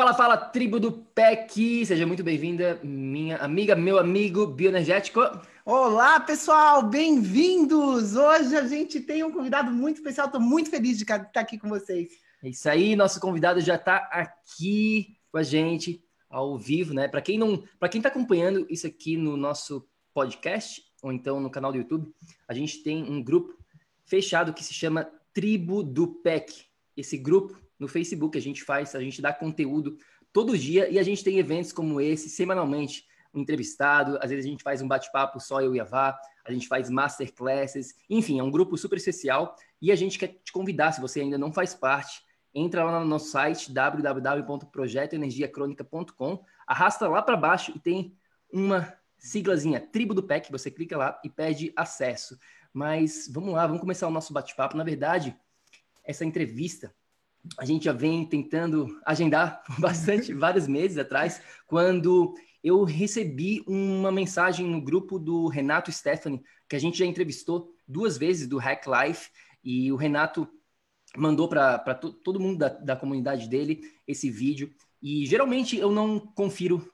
Fala, fala, tribo do PEC! Seja muito bem-vinda, minha amiga, meu amigo bioenergético. Olá, pessoal, bem-vindos! Hoje a gente tem um convidado muito especial, estou muito feliz de estar aqui com vocês. É isso aí, nosso convidado já está aqui com a gente ao vivo, né? Para quem não, para quem está acompanhando isso aqui no nosso podcast ou então no canal do YouTube, a gente tem um grupo fechado que se chama Tribo do PEC. Esse grupo no Facebook a gente faz, a gente dá conteúdo todo dia e a gente tem eventos como esse semanalmente, um entrevistado, às vezes a gente faz um bate-papo só eu e a Vá, a gente faz masterclasses, enfim, é um grupo super especial e a gente quer te convidar, se você ainda não faz parte, entra lá no nosso site www.projetoenergiacronica.com, arrasta lá para baixo e tem uma siglazinha Tribo do PEC, você clica lá e pede acesso. Mas vamos lá, vamos começar o nosso bate-papo. Na verdade, essa entrevista a gente já vem tentando agendar bastante, vários meses atrás, quando eu recebi uma mensagem no grupo do Renato Stephanie, que a gente já entrevistou duas vezes do Hack Life, e o Renato mandou para todo mundo da, da comunidade dele esse vídeo. E geralmente eu não confiro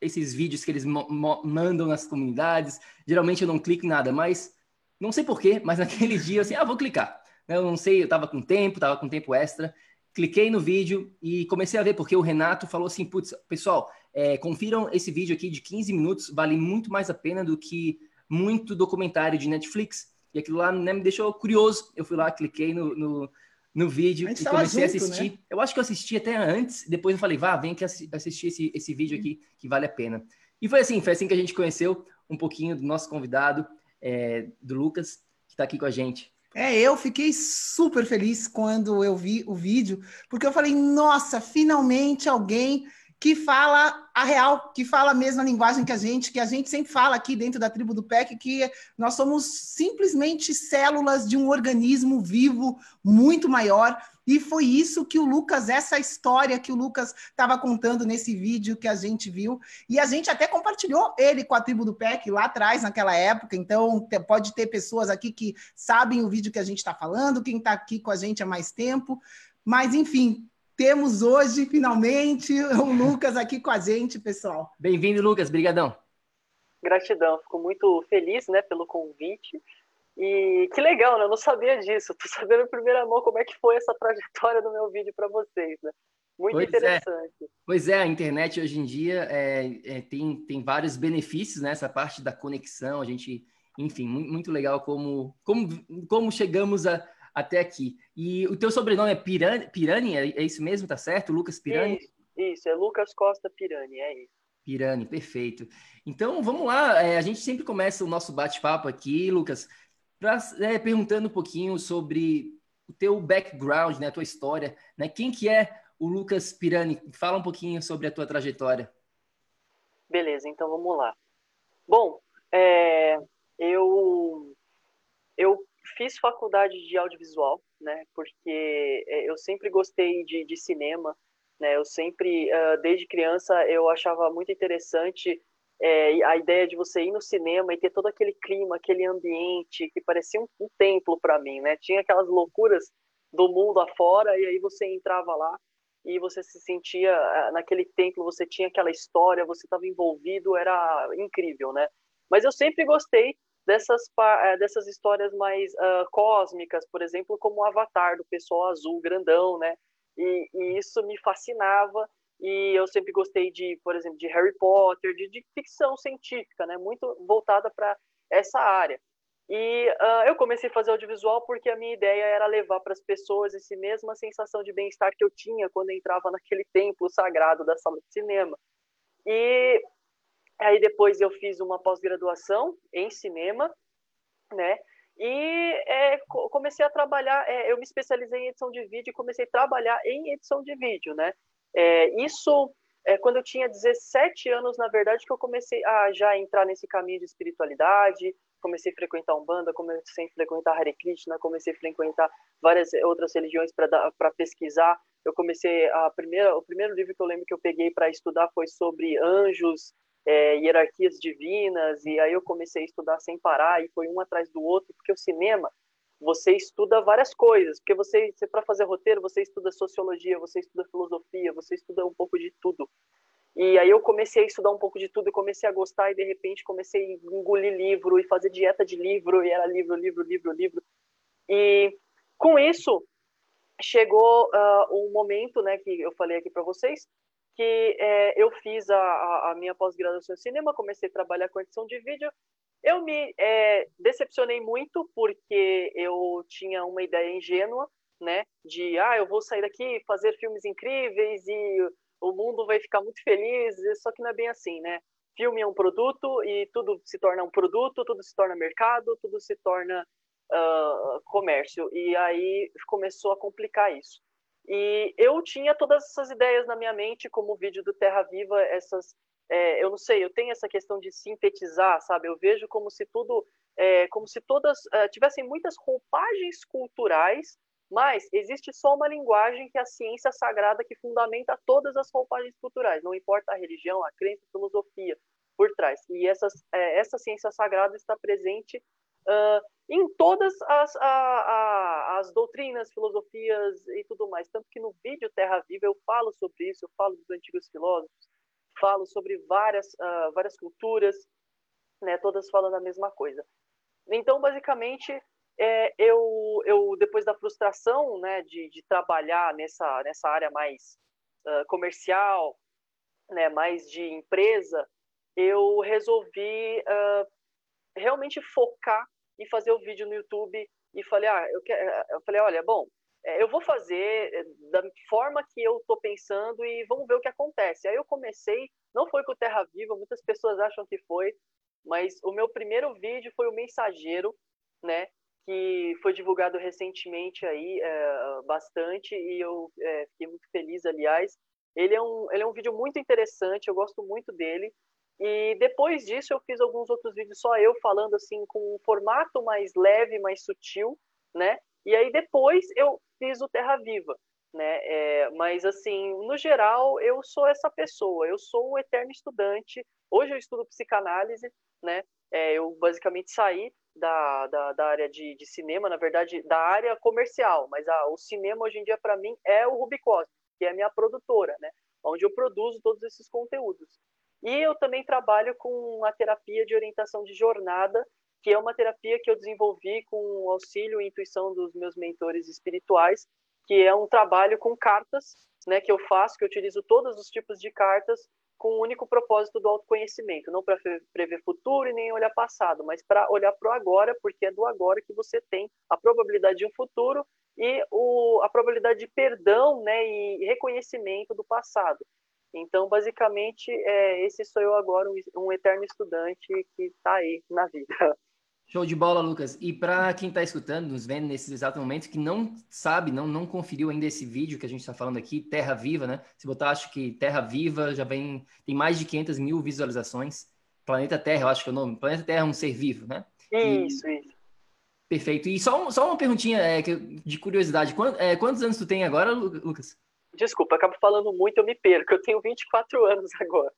esses vídeos que eles mandam nas comunidades, geralmente eu não clico em nada, mas não sei porquê, mas naquele dia eu assim, ah, vou clicar. Eu não sei, eu estava com tempo, estava com tempo extra, cliquei no vídeo e comecei a ver, porque o Renato falou assim: putz, pessoal, é, confiram esse vídeo aqui de 15 minutos, vale muito mais a pena do que muito documentário de Netflix. E aquilo lá né, me deixou curioso. Eu fui lá, cliquei no, no, no vídeo e comecei junto, a assistir. Né? Eu acho que eu assisti até antes, depois eu falei, vá, vem que assistir esse, esse vídeo aqui que vale a pena. E foi assim, foi assim que a gente conheceu um pouquinho do nosso convidado, é, do Lucas, que está aqui com a gente. É, eu fiquei super feliz quando eu vi o vídeo, porque eu falei, nossa, finalmente alguém que fala a real, que fala a mesma linguagem que a gente, que a gente sempre fala aqui dentro da tribo do PEC, que nós somos simplesmente células de um organismo vivo muito maior. E foi isso que o Lucas, essa história que o Lucas estava contando nesse vídeo que a gente viu. E a gente até compartilhou ele com a tribo do PEC lá atrás, naquela época. Então, pode ter pessoas aqui que sabem o vídeo que a gente está falando, quem está aqui com a gente há mais tempo. Mas, enfim, temos hoje, finalmente, o Lucas aqui com a gente, pessoal. Bem-vindo, Lucas. Brigadão. Gratidão. Fico muito feliz né, pelo convite. E que legal, né? Eu não sabia disso. Tô sabendo em primeira mão como é que foi essa trajetória do meu vídeo para vocês, né? Muito pois é. interessante. É. Pois é, a internet hoje em dia é, é, tem, tem vários benefícios, né? Essa parte da conexão, a gente, enfim, muito, legal como, como, como chegamos a, até aqui. E o teu sobrenome é Pirani, Pirani é, é isso mesmo, tá certo? Lucas Pirani? Isso, isso, é Lucas Costa Pirani, é isso. Pirani, perfeito. Então, vamos lá. É, a gente sempre começa o nosso bate-papo aqui, Lucas, pra, é, perguntando um pouquinho sobre o teu background, né, a tua história, né? Quem que é o Lucas Pirani? Fala um pouquinho sobre a tua trajetória. Beleza, então vamos lá. Bom, é, eu eu fiz faculdade de audiovisual, né? Porque é, eu sempre gostei de, de cinema, né? Eu sempre, uh, desde criança, eu achava muito interessante é, a ideia de você ir no cinema e ter todo aquele clima, aquele ambiente que parecia um, um templo para mim, né? Tinha aquelas loucuras do mundo afora, e aí você entrava lá e você se sentia naquele templo, você tinha aquela história, você estava envolvido, era incrível, né? Mas eu sempre gostei dessas, eh, dessas histórias mais uh, cósmicas, por exemplo, como o Avatar, do pessoal azul, grandão, né? E, e, isso me fascinava, e eu sempre gostei de, por exemplo, de Harry Potter, de, de ficção científica, né? Muito voltada para essa área. E uh, eu comecei a fazer audiovisual porque a minha ideia era levar para as pessoas essa mesma sensação de bem-estar que eu tinha quando entrava naquele templo sagrado da sala de cinema. E aí depois eu fiz uma pós-graduação em cinema, né? E é, comecei a trabalhar, é, eu me especializei em edição de vídeo e comecei a trabalhar em edição de vídeo, né? É, isso é quando eu tinha 17 anos, na verdade, que eu comecei a já entrar nesse caminho de espiritualidade, comecei a frequentar Umbanda, comecei a frequentar Hare Krishna, comecei a frequentar várias outras religiões para pesquisar. Eu comecei a primeira, o primeiro livro que eu lembro que eu peguei para estudar foi sobre anjos, é, hierarquias divinas, e aí eu comecei a estudar sem parar, e foi um atrás do outro, porque o cinema, você estuda várias coisas, porque você, você para fazer roteiro, você estuda sociologia, você estuda filosofia, você estuda um pouco de tudo. E aí eu comecei a estudar um pouco de tudo, comecei a gostar e de repente comecei a engolir livro e fazer dieta de livro e era livro, livro, livro, livro. E com isso chegou uh, um momento, né, que eu falei aqui para vocês, que é, eu fiz a, a minha pós-graduação em cinema, comecei a trabalhar com edição de vídeo. Eu me é, decepcionei muito porque eu tinha uma ideia ingênua, né, de ah, eu vou sair daqui fazer filmes incríveis e o mundo vai ficar muito feliz, só que não é bem assim, né? Filme é um produto e tudo se torna um produto, tudo se torna mercado, tudo se torna uh, comércio. E aí começou a complicar isso. E eu tinha todas essas ideias na minha mente, como o vídeo do Terra Viva, essas. É, eu não sei, eu tenho essa questão de sintetizar, sabe? Eu vejo como se tudo. É, como se todas uh, tivessem muitas roupagens culturais mas existe só uma linguagem que é a ciência sagrada que fundamenta todas as roupagens culturais, não importa a religião, a crença, a filosofia por trás. E essas, é, essa ciência sagrada está presente uh, em todas as, a, a, as doutrinas, filosofias e tudo mais. Tanto que no vídeo Terra Viva eu falo sobre isso, eu falo dos antigos filósofos, falo sobre várias, uh, várias culturas, né, todas falando a mesma coisa. Então, basicamente, é, eu, eu, depois da frustração né, de, de trabalhar nessa, nessa área mais uh, comercial, né, mais de empresa, eu resolvi uh, realmente focar e fazer o vídeo no YouTube e falei, ah, eu, eu falei, olha, bom, eu vou fazer eh, da forma que eu estou pensando e vamos ver o que acontece. Aí eu comecei, não foi com o Terra Viva, muitas pessoas acham que foi, mas o meu primeiro vídeo foi o Mensageiro, né? que foi divulgado recentemente aí é, bastante e eu é, fiquei muito feliz, aliás. Ele é, um, ele é um vídeo muito interessante, eu gosto muito dele. E depois disso eu fiz alguns outros vídeos só eu falando assim com um formato mais leve, mais sutil, né? E aí depois eu fiz o Terra Viva, né? É, mas assim, no geral eu sou essa pessoa, eu sou um eterno estudante. Hoje eu estudo psicanálise, né? É, eu basicamente saí da, da, da área de, de, cinema, na verdade, da área comercial, mas o cinema hoje em dia, para mim, é o Ruby Cosme, que é a minha produtora, né? Onde eu produzo todos esses conteúdos. E eu também trabalho com a terapia de orientação de jornada, que é uma terapia que eu desenvolvi com o auxílio e intuição dos meus mentores espirituais, que é um trabalho com cartas, né, que eu faço, que eu utilizo todos os tipos de cartas com o único propósito do autoconhecimento, não para prever futuro e nem olhar passado, mas para olhar para o agora, porque é do agora que você tem a probabilidade de um futuro e o, a probabilidade de perdão né, e reconhecimento do passado. Então, basicamente, é, esse sou eu agora, um, um eterno estudante que está aí na vida. Show de bola, Lucas. E para quem está escutando, nos vendo nesse exato momento, que não sabe, não, não conferiu ainda esse vídeo que a gente está falando aqui, Terra Viva, né? Se botar, acho que Terra Viva já vem, tem mais de 500 mil visualizações. Planeta Terra, eu acho que é o nome. Planeta Terra é um ser vivo, né? Isso, e... isso. Perfeito. E só, só uma perguntinha é, de curiosidade. Quantos, é, quantos anos tu tem agora, Lucas? Desculpa, acabo falando muito, eu me perco. Eu tenho 24 anos agora.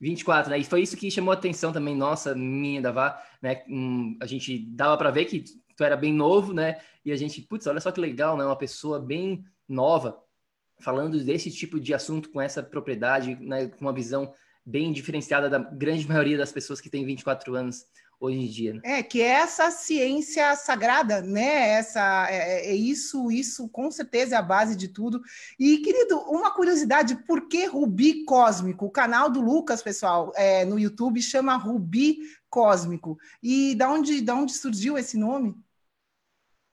24, né? E foi isso que chamou a atenção também, nossa, minha da VAR, né? Um, a gente dava para ver que tu era bem novo, né? E a gente, putz, olha só que legal, né? Uma pessoa bem nova falando desse tipo de assunto com essa propriedade, né? Com uma visão bem diferenciada da grande maioria das pessoas que têm 24 anos hoje em dia. Né? É, que é essa ciência sagrada, né? Essa, é, é, é, isso, isso com certeza é a base de tudo. E, querido, uma curiosidade, por que Rubi Cósmico? O canal do Lucas, pessoal, é, no YouTube chama Rubi Cósmico. E da onde, da onde surgiu esse nome?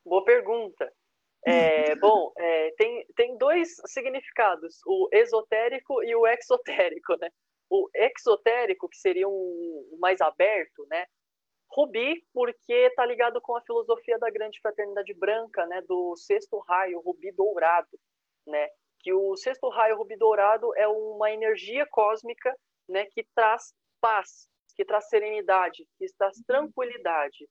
Boa pergunta. É, bom, é, tem, tem dois significados, o esotérico e o exotérico, né? O exotérico, que seria um mais aberto, né? Rubi, porque está ligado com a filosofia da grande fraternidade branca, né, do sexto raio, rubi dourado, né, que o sexto raio rubi dourado é uma energia cósmica, né, que traz paz, que traz serenidade, que traz tranquilidade.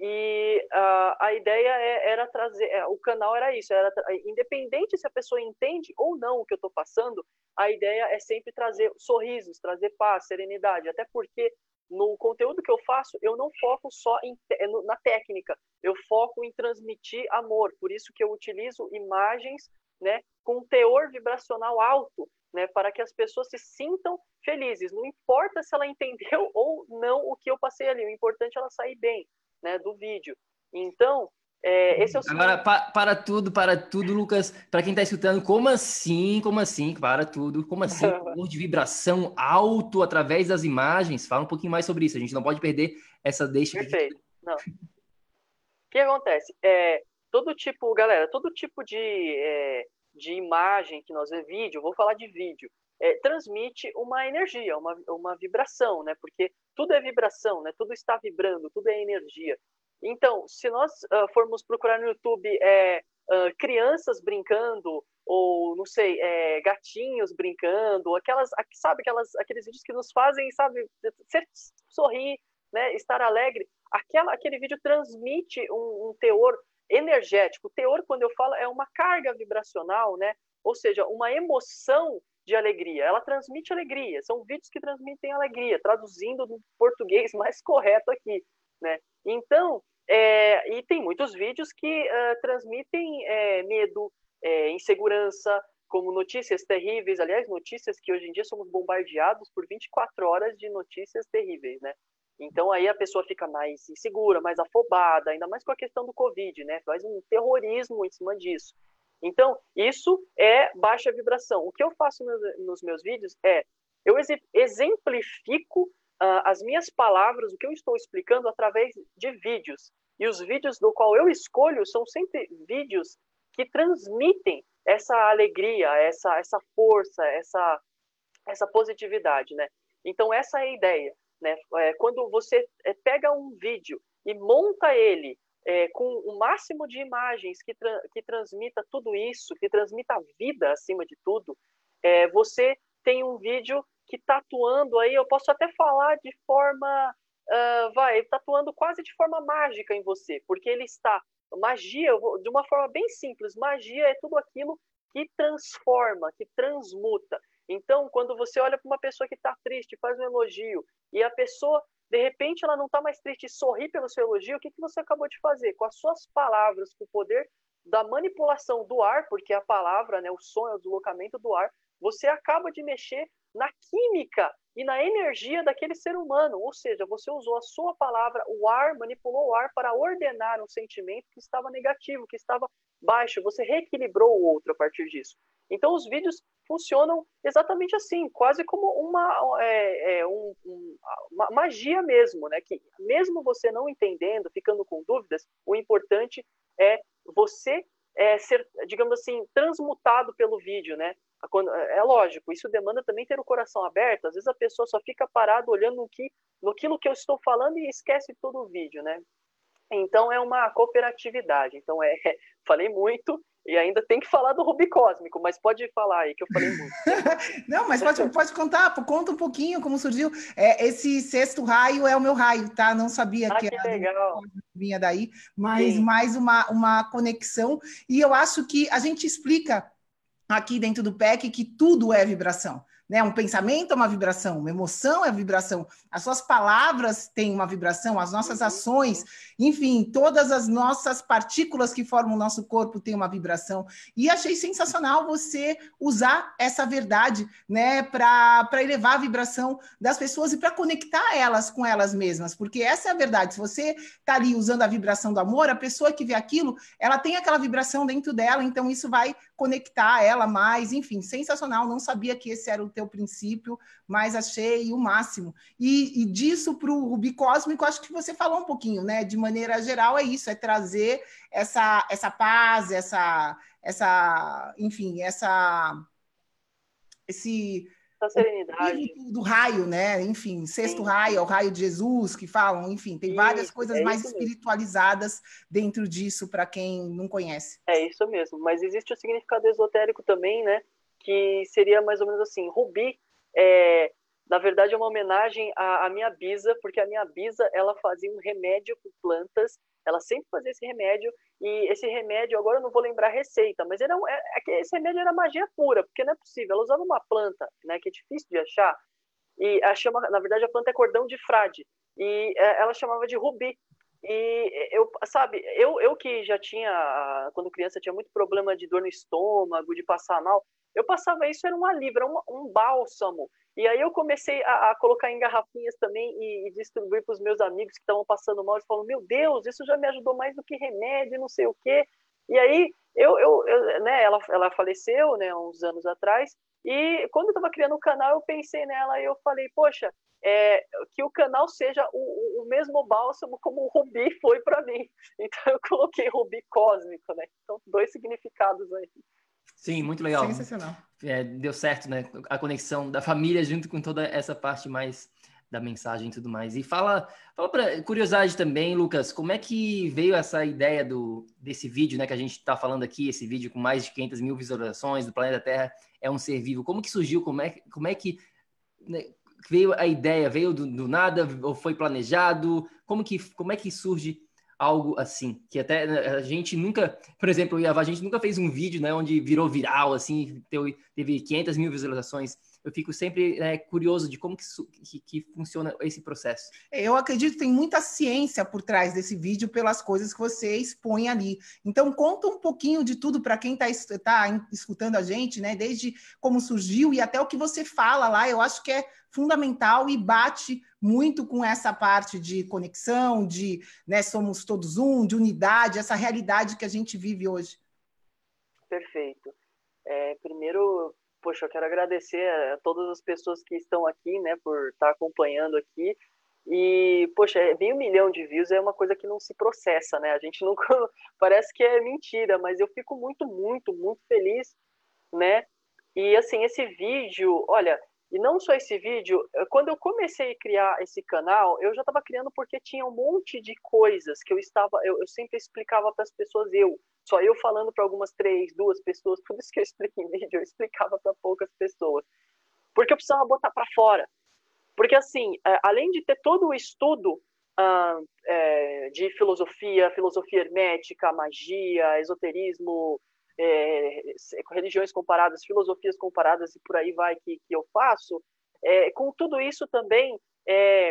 E uh, a ideia é, era trazer, é, o canal era isso, era independente se a pessoa entende ou não o que eu estou passando, a ideia é sempre trazer sorrisos, trazer paz, serenidade, até porque no conteúdo que eu faço, eu não foco só em, é, na técnica, eu foco em transmitir amor. Por isso que eu utilizo imagens né, com teor vibracional alto, né, para que as pessoas se sintam felizes. Não importa se ela entendeu ou não o que eu passei ali, o importante é ela sair bem né, do vídeo. Então, é, esse é o Agora, pa, para tudo, para tudo, Lucas. Para quem está escutando, como assim? Como assim? Para tudo. Como assim? de vibração alto através das imagens. Fala um pouquinho mais sobre isso. A gente não pode perder essa deixa. Perfeito. De... Não. O que acontece? É, todo tipo, galera, todo tipo de, é, de imagem que nós vemos, vídeo, vou falar de vídeo, é, transmite uma energia, uma, uma vibração, né? Porque tudo é vibração, né? Tudo está vibrando, tudo é energia. Então, se nós uh, formos procurar no YouTube é, uh, crianças brincando, ou não sei, é, gatinhos brincando, aquelas, sabe, aquelas, aqueles vídeos que nos fazem, sabe, ser, sorrir, né, estar alegre, aquela, aquele vídeo transmite um, um teor energético. O teor, quando eu falo, é uma carga vibracional, né? Ou seja, uma emoção de alegria. Ela transmite alegria. São vídeos que transmitem alegria, traduzindo no português mais correto aqui, né? Então, é, e tem muitos vídeos que uh, transmitem é, medo, é, insegurança, como notícias terríveis. Aliás, notícias que hoje em dia somos bombardeados por 24 horas de notícias terríveis, né? Então aí a pessoa fica mais insegura, mais afobada, ainda mais com a questão do Covid, né? Faz um terrorismo em cima disso. Então, isso é baixa vibração. O que eu faço nos meus vídeos é eu exemplifico uh, as minhas palavras, o que eu estou explicando através de vídeos. E os vídeos do qual eu escolho são sempre vídeos que transmitem essa alegria, essa, essa força, essa, essa positividade, né? Então, essa é a ideia, né? É, quando você é, pega um vídeo e monta ele é, com o máximo de imagens que, tra que transmita tudo isso, que transmita a vida acima de tudo, é, você tem um vídeo que está atuando aí, eu posso até falar de forma, uh, vai, está atuando quase de forma mágica em você, porque ele está, magia, de uma forma bem simples, magia é tudo aquilo que transforma, que transmuta. Então, quando você olha para uma pessoa que está triste, faz um elogio, e a pessoa, de repente, ela não está mais triste e sorri pelo seu elogio, o que, que você acabou de fazer? Com as suas palavras, com o poder da manipulação do ar, porque a palavra, né, o som é o deslocamento do ar, você acaba de mexer na química e na energia daquele ser humano. Ou seja, você usou a sua palavra, o ar, manipulou o ar para ordenar um sentimento que estava negativo, que estava baixo. Você reequilibrou o outro a partir disso. Então, os vídeos funcionam exatamente assim, quase como uma, é, é, um, um, uma magia mesmo, né? Que mesmo você não entendendo, ficando com dúvidas, o importante é você é, ser, digamos assim, transmutado pelo vídeo, né? É, é lógico, isso demanda também ter o coração aberto. Às vezes a pessoa só fica parada olhando no que, no aquilo que eu estou falando e esquece todo o vídeo, né? Então é uma cooperatividade. Então é, falei muito e ainda tem que falar do Rubi Cósmico, mas pode falar aí que eu falei muito. Não, mas pode, pode contar, conta um pouquinho como surgiu. É, esse sexto raio é o meu raio, tá? Não sabia ah, que, que era legal. Vinha daí, mas Sim. mais uma, uma conexão. E eu acho que a gente explica aqui dentro do PEC que tudo é vibração. Né? Um pensamento é uma vibração, uma emoção é vibração, as suas palavras têm uma vibração, as nossas uhum. ações, enfim, todas as nossas partículas que formam o nosso corpo têm uma vibração. E achei sensacional você usar essa verdade, né, para elevar a vibração das pessoas e para conectar elas com elas mesmas, porque essa é a verdade. Se você está ali usando a vibração do amor, a pessoa que vê aquilo, ela tem aquela vibração dentro dela, então isso vai conectar ela mais, enfim, sensacional. Não sabia que esse era o teu princípio, mas achei o máximo. E, e disso para o Rubi Cósmico, acho que você falou um pouquinho, né? De maneira geral, é isso, é trazer essa, essa paz, essa, essa, enfim, essa esse essa serenidade. Do, raio, né? Enfim, sexto Sim. raio, é o raio de Jesus que falam, enfim, tem isso, várias coisas é mais espiritualizadas mesmo. dentro disso para quem não conhece. É isso mesmo, mas existe o significado esotérico também, né? Que seria mais ou menos assim, rubi é, na verdade é uma homenagem à, à minha bisa, porque a minha bisa ela fazia um remédio com plantas ela sempre fazia esse remédio e esse remédio, agora eu não vou lembrar a receita, mas era, é, é, esse remédio era magia pura, porque não é possível. Ela usava uma planta, né, que é difícil de achar, e a chama, na verdade a planta é cordão de frade, e é, ela chamava de rubi. E eu, sabe, eu, eu que já tinha, quando criança, tinha muito problema de dor no estômago, de passar mal, eu passava isso, era um alívio, era um, um bálsamo. E aí eu comecei a, a colocar em garrafinhas também e, e distribuir para os meus amigos que estavam passando mal. Eles falaram, meu Deus, isso já me ajudou mais do que remédio, não sei o quê. E aí, eu, eu, eu né, ela, ela faleceu, né, uns anos atrás, e quando eu estava criando o canal, eu pensei nela e eu falei, poxa, é, que o canal seja o, o mesmo bálsamo como o Rubi foi para mim. Então eu coloquei Rubi Cósmico, né? Então, dois significados aí. Sim, muito legal. Sensacional. É, deu certo, né? A conexão da família junto com toda essa parte mais da mensagem e tudo mais. E fala, fala para curiosidade também, Lucas, como é que veio essa ideia do desse vídeo, né, que a gente está falando aqui, esse vídeo com mais de 500 mil visualizações do planeta Terra é um ser vivo. Como que surgiu? Como é, como é que né, veio a ideia? Veio do, do, nada ou foi planejado? Como que como é que surge algo assim, que até né, a gente nunca, por exemplo, a gente nunca fez um vídeo, né, onde virou viral, assim, teve 500 mil visualizações. Eu fico sempre é, curioso de como que, que, que, funciona esse processo. Eu acredito que tem muita ciência por trás desse vídeo pelas coisas que você expõe ali. Então, conta um pouquinho de tudo para quem está tá escutando a gente, né? Desde como surgiu e até o que você fala lá. Eu acho que é fundamental e bate muito com essa parte de conexão, de né, somos todos um, de unidade, essa realidade que a gente vive hoje. Perfeito. É, primeiro, poxa, eu quero agradecer a todas as pessoas que estão aqui, né, por estar acompanhando aqui. E, poxa, é meio milhão de views é uma coisa que não se processa, né? A gente nunca. Parece que é mentira, mas eu fico muito, muito, muito feliz, né? E, assim, esse vídeo, olha, e não só esse vídeo, quando eu comecei a criar esse canal, eu já estava criando porque tinha um monte de coisas que eu estava, eu, eu sempre explicava para as pessoas, eu, só eu falando para algumas três, duas pessoas, tudo isso que eu expliquei em vídeo, eu explicava para poucas pessoas. Porque eu precisava botar para fora. Porque, assim, é, além de ter todo o estudo é, de filosofia, filosofia hermética, magia, esoterismo, é, religiões comparadas, filosofias comparadas e por aí vai que, que eu faço, é, com tudo isso também, é,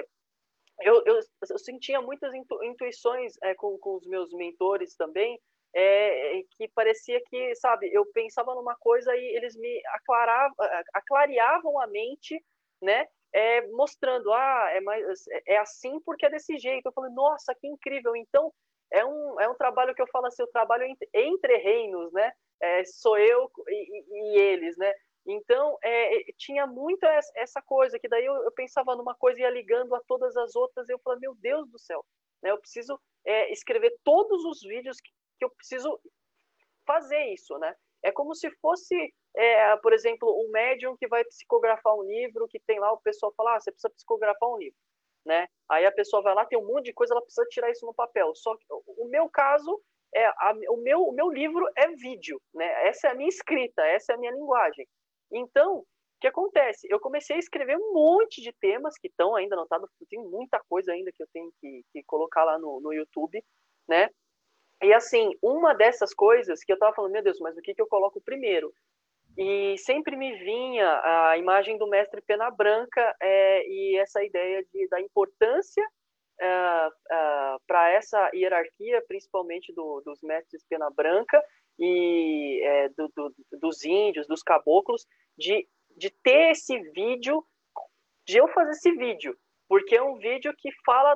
eu, eu, eu, sentia muitas intu, intuições é, com, com os meus mentores também, é, que parecia que, sabe, eu pensava numa coisa e eles me aclaravam, aclareavam a mente, né, é, mostrando, ah, é, mais, é assim porque é desse jeito. Eu falei, nossa, que incrível. Então, é um, é um trabalho que eu falo assim, o trabalho entre, entre reinos, né? É, sou eu e, e, eles, né? Então, é, tinha muito essa coisa, que daí eu, eu, pensava numa coisa e ia ligando a todas as outras, e eu falei, meu Deus do céu, né? Eu preciso é, escrever todos os vídeos que, que, eu preciso fazer isso, né? É como se fosse, é, por exemplo, um médium que vai psicografar um livro, que tem lá o pessoal fala, ah, você precisa psicografar um livro né? Aí a pessoa vai lá, tem um monte de coisa, ela precisa tirar isso no papel. Só que o meu caso é a, o meu o meu livro é vídeo, né? Essa é a minha escrita, essa é a minha linguagem. Então, o que acontece? Eu comecei a escrever um monte de temas que estão ainda anotados, tem muita coisa ainda que eu tenho que, que colocar lá no, no YouTube, né? E assim, uma dessas coisas que eu tava falando, meu Deus, mas o que, que eu coloco primeiro? E sempre me vinha a imagem do mestre Pena Branca é, e essa ideia de, da importância uh, uh, para essa hierarquia, principalmente do, dos mestres Pena Branca e é, do, do, dos índios, dos caboclos, de, de ter esse vídeo, de eu fazer esse vídeo, porque é um vídeo que fala,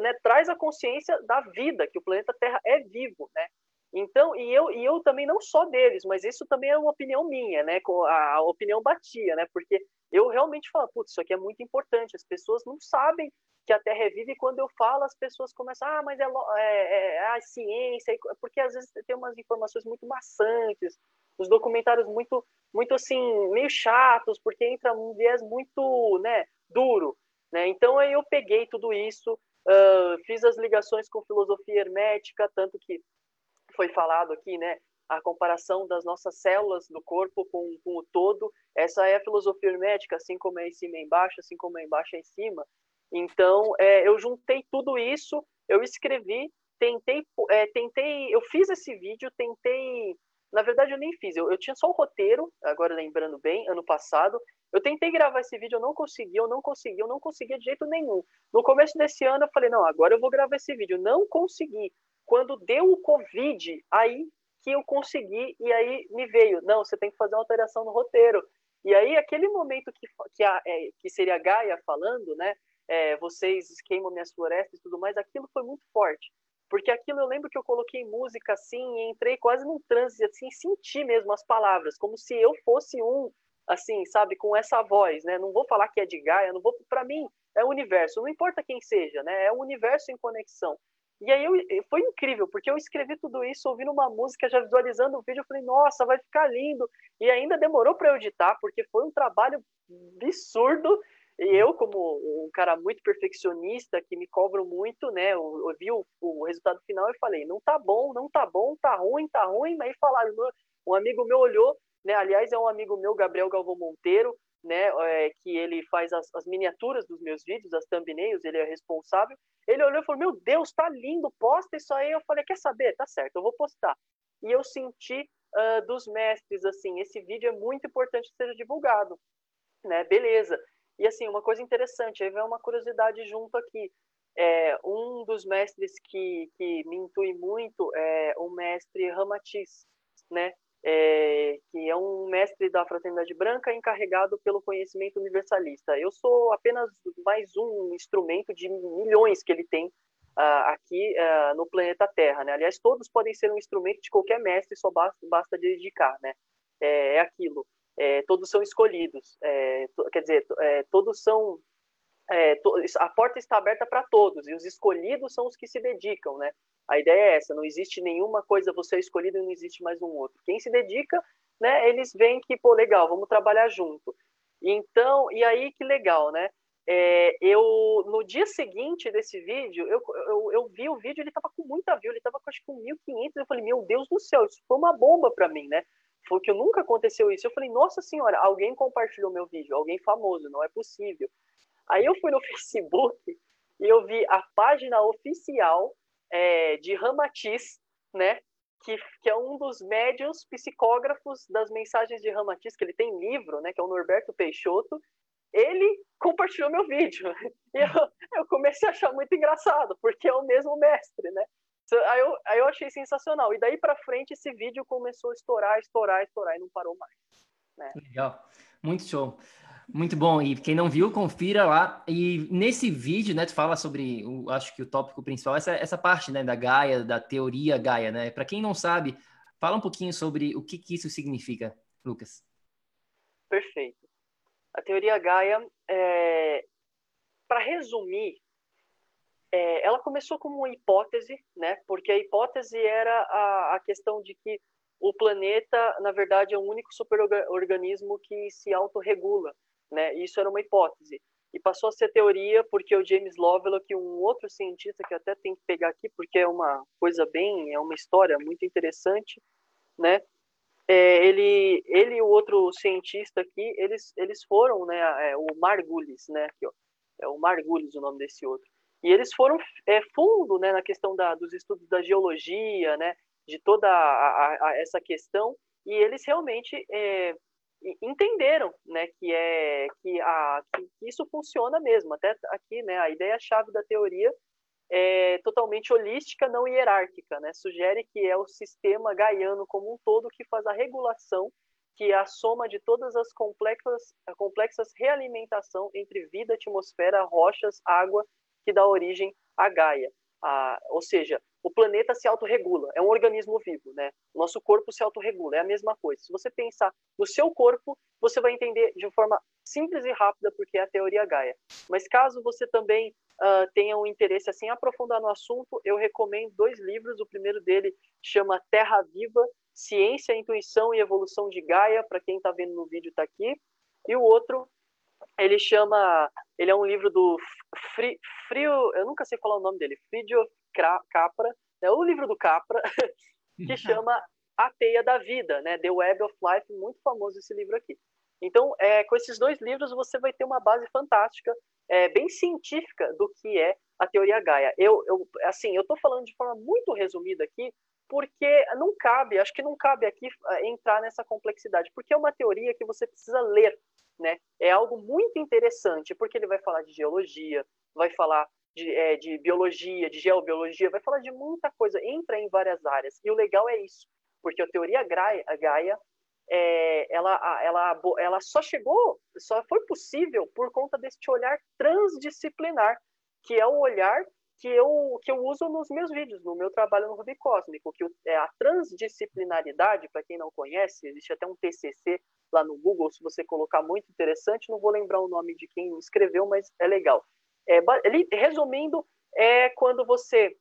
né, traz a consciência da vida, que o planeta Terra é vivo, né? Então, e eu, e eu também não só deles, mas isso também é uma opinião minha, né? A, opinião batia, né? Porque eu realmente falo, putz, isso aqui é muito importante. As pessoas não sabem que a Terra é e quando eu falo, as pessoas começam, ah, mas é, é, é a ciência, porque às vezes tem umas informações muito maçantes, os documentários muito, muito assim, meio chatos, porque entra um viés muito, né, duro, né? Então aí eu peguei tudo isso, uh, fiz as ligações com filosofia hermética, tanto que foi falado aqui, né? A comparação das nossas células do corpo com, com o todo. Essa é a filosofia hermética, assim como é em cima e embaixo, assim como é embaixo e em cima. Então, é, eu juntei tudo isso, eu escrevi, tentei, é, tentei, eu fiz esse vídeo, tentei, na verdade eu nem fiz, eu, eu tinha só o roteiro, agora lembrando bem, ano passado, eu tentei gravar esse vídeo, eu não consegui, eu não consegui, eu não conseguia de jeito nenhum. No começo desse ano eu falei, não, agora eu vou gravar esse vídeo, não consegui. Quando deu o Covid, aí que eu consegui e aí me veio, não, você tem que fazer uma alteração no roteiro. E aí aquele momento que, que, a, é, que seria a Gaia falando, né, é, vocês queimam minhas florestas e tudo mais, aquilo foi muito forte. Porque aquilo eu lembro que eu coloquei música assim e entrei quase num transe, assim, senti mesmo as palavras, como se eu fosse um, assim, sabe, com essa voz, né? Não vou falar que é de Gaia, não vou, para mim é o universo, não importa quem seja, né? É o universo em conexão. E aí eu, foi incrível, porque eu escrevi tudo isso ouvindo uma música, já visualizando o vídeo, eu falei, nossa, vai ficar lindo. E ainda demorou para eu editar, porque foi um trabalho absurdo. E eu, como um cara muito perfeccionista, que me cobro muito, né? Eu, eu vi o, o, resultado final e falei, não tá bom, não tá bom, tá ruim, tá ruim. Aí falaram, um amigo meu olhou, né? Aliás, é um amigo meu, Gabriel Galvão Monteiro, né, é, que ele faz as, as, miniaturas dos meus vídeos, as thumbnails, ele é responsável. Ele olhou e falou: Meu Deus, tá lindo, posta isso aí. Eu falei: Quer saber? Tá certo, eu vou postar. E eu senti uh, dos mestres, assim, esse vídeo é muito importante que seja divulgado, né? Beleza. E assim, uma coisa interessante, aí vem uma curiosidade junto aqui. É, um dos mestres que, que me intui muito é o mestre Ramatiz, né? É, que é um mestre da Fraternidade Branca encarregado pelo conhecimento universalista. Eu sou apenas mais um instrumento de milhões que ele tem uh, aqui uh, no planeta Terra. Né? Aliás, todos podem ser um instrumento de qualquer mestre, só basta, basta dedicar. Né? É, é aquilo. É, todos são escolhidos. É, quer dizer, é, todos são. É, a porta está aberta para todos e os escolhidos são os que se dedicam, né? A ideia é essa, não existe nenhuma coisa você é escolhido e não existe mais um outro. Quem se dedica, né, eles veem que, pô, legal, vamos trabalhar junto. Então, e aí que legal, né? É, eu, no dia seguinte desse vídeo, eu, eu, eu vi o vídeo, ele tava com muita view, ele tava com acho que com 1.500, eu falei, meu Deus do céu, isso foi uma bomba para mim, né? Foi que nunca aconteceu isso. Eu falei, nossa senhora, alguém compartilhou meu vídeo, alguém famoso, não é possível. Aí eu fui no Facebook e eu vi a página oficial é, de Ramatiz, né? Que, que, é um dos médios psicógrafos das mensagens de Ramatiz, que ele tem livro, né? Que é o Norberto Peixoto. Ele compartilhou meu vídeo. E eu, eu comecei a achar muito engraçado, porque é o mesmo mestre, né? Aí eu, aí eu achei sensacional. E daí para frente esse vídeo começou a estourar, estourar, estourar e não parou mais. Né? Legal, muito show. Muito bom. E quem não viu, confira lá. E nesse vídeo, né, tu fala sobre, o, acho que o tópico principal, essa, essa parte, né, da Gaia, da teoria Gaia, né? Para quem não sabe, fala um pouquinho sobre o que, que isso significa, Lucas. Perfeito. A teoria Gaia, é... para resumir, é... ela começou como uma hipótese, né? Porque a hipótese era a, a questão de que o planeta, na verdade, é o único superorganismo que se autorregula né? Isso era uma hipótese. E passou a ser teoria porque o James Lovelock, um outro cientista que até tem que pegar aqui porque é uma coisa bem, é uma história muito interessante, né? É, ele, ele e o outro cientista aqui, eles, eles foram, né? É, o Margulis, né? Aqui, ó, é o Margulis o nome desse outro. E eles foram é, fundo, né? Na questão da, dos estudos da geologia, né? De toda a, a, a essa questão. E eles realmente é, entenderam, né, que é que, a, que isso funciona mesmo. Até aqui, né, a ideia chave da teoria é totalmente holística, não hierárquica, né? Sugere que é o sistema gaiano como um todo que faz a regulação, que é a soma de todas as complexas, complexas realimentação entre vida, atmosfera, rochas, água, que dá origem à Gaia. Ou seja, o planeta se autorregula, é um organismo vivo, né? Nosso corpo se autorregula, é a mesma coisa. Se você pensar no seu corpo, você vai entender de forma simples e rápida porque é a teoria Gaia. Mas caso você também uh, tenha um interesse assim aprofundar no assunto, eu recomendo dois livros. O primeiro dele chama Terra Viva: Ciência, Intuição e Evolução de Gaia. Para quem está vendo no vídeo, está aqui. E o outro ele chama, ele é um livro do Frio, Frio eu nunca sei falar o nome dele, Fridio Capra, é o livro do Capra, que chama A Teia da Vida, né? The Web of Life, muito famoso esse livro aqui. Então, é, com esses dois livros, você vai ter uma base fantástica, é, bem científica do que é a teoria Gaia. Eu, eu assim, eu estou falando de forma muito resumida aqui, porque não cabe, acho que não cabe aqui é, entrar nessa complexidade, porque é uma teoria que você precisa ler, né? É algo muito interessante, porque ele vai falar de geologia, vai falar de, é, de biologia, de geobiologia, vai falar de muita coisa, entra em várias áreas. E o legal é isso, porque a teoria Gaia, Gaia é, ela, ela, ela só chegou, só foi possível por conta deste olhar transdisciplinar, que é o olhar que eu, que eu uso nos meus vídeos, no meu trabalho no Rubi Cósmico, que é a transdisciplinaridade, para quem não conhece, existe até um TCC lá no Google, se você colocar muito interessante, não vou lembrar o nome de quem escreveu, mas é legal. É, resumindo, é quando você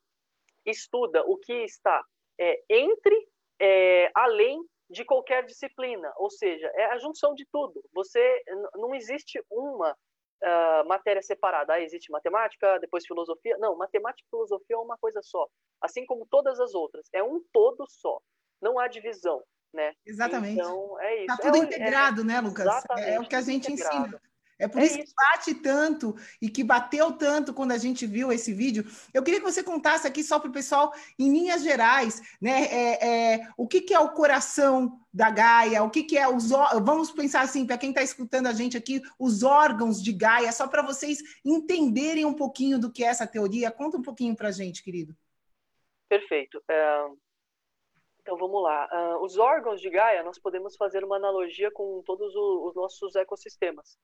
estuda o que está é, entre, é, além de qualquer disciplina, ou seja, é a junção de tudo. Você não existe uma uh, matéria separada. Ah, existe matemática, depois filosofia. Não, matemática e filosofia é uma coisa só, assim como todas as outras. É um todo só. Não há divisão, né? Exatamente. Então é isso. Tá tudo é, integrado, é, né, Lucas? É o que a gente integrado. ensina. É por é isso, isso, que bate tanto e que bateu tanto quando a gente viu esse vídeo. Eu queria que você contasse aqui só para o pessoal, em linhas gerais, né? É, é, o que, que, é o coração da Gaia, o que, que é os. Vamos pensar assim, para quem está escutando a gente aqui, os órgãos de Gaia, só para vocês entenderem um pouquinho do que é essa teoria. Conta um pouquinho para a gente, querido. Perfeito. É, então vamos lá. Uh, os órgãos de Gaia, nós podemos fazer uma analogia com todos os nossos ecossistemas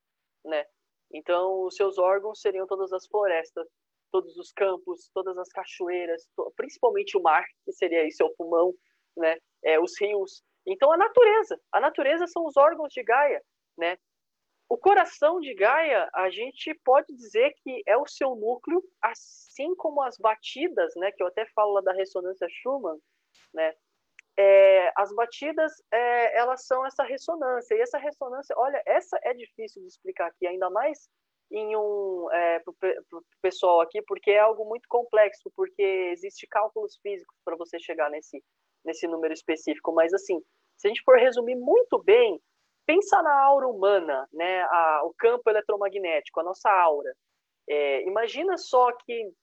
né? Então, os seus órgãos seriam todas as florestas, todos os campos, todas as cachoeiras, principalmente o mar, que seria aí seu pulmão, né? É, os rios. Então, a natureza. A natureza são os órgãos de Gaia, né? O coração de Gaia, a gente pode dizer que é o seu núcleo, assim como as batidas, né? Que eu até falo lá da ressonância Schumann, né? É, as batidas é, elas são essa ressonância. E essa ressonância olha essa é difícil de explicar aqui ainda mais em um é, para o pessoal aqui porque é algo muito complexo porque existe cálculos físicos para você chegar nesse nesse número específico. Mas assim se a gente for resumir muito bem pensa na aura humana né? A, o campo eletromagnético a nossa aura. É, imagina só que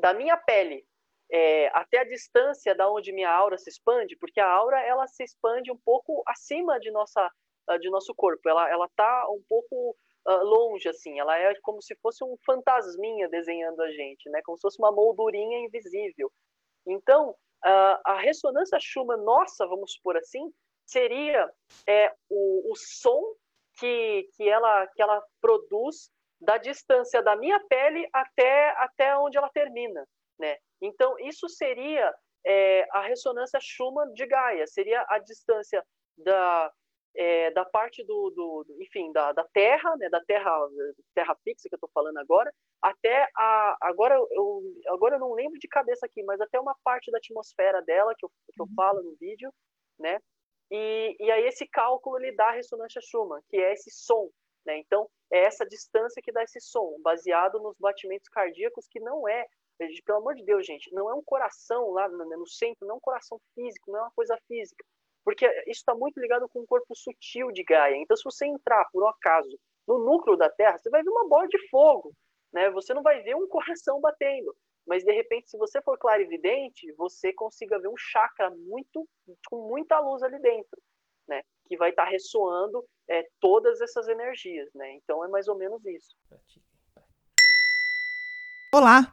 da minha pele é, até a distância da onde minha aura se expande, porque a aura ela se expande um pouco acima de nossa ah, de nosso corpo, ela ela tá um pouco uh, longe assim, ela é como se fosse um fantasminha desenhando a gente, né? Como se fosse uma moldurinha invisível. Então, uh, a ressonância Schumann nossa, vamos supor assim, seria é, o, o som que, que, ela, que ela produz da distância da minha pele até, até onde ela termina. Né? Então, isso seria é, a ressonância Schumann de Gaia, seria a distância da, é, da parte do, do, do, enfim, da, da Terra, né, da Terra, Terra fixa que eu estou falando agora, até a, agora eu, agora eu não lembro de cabeça aqui, mas até uma parte da atmosfera dela que eu, que eu uhum. falo no vídeo, né? E, e aí esse cálculo ele dá a ressonância Schumann, que é esse som, né? Então é essa distância que dá esse som, baseado nos batimentos cardíacos, que não é pelo amor de Deus, gente, não é um coração lá no centro, não é um coração físico, não é uma coisa física. Porque isso está muito ligado com o corpo sutil de Gaia. Então, se você entrar, por um acaso, no núcleo da Terra, você vai ver uma bola de fogo. Né? Você não vai ver um coração batendo. Mas, de repente, se você for clarividente, você consiga ver um chakra muito, com muita luz ali dentro. Né? Que vai estar tá ressoando é, todas essas energias, né? Então é mais ou menos isso. Olá,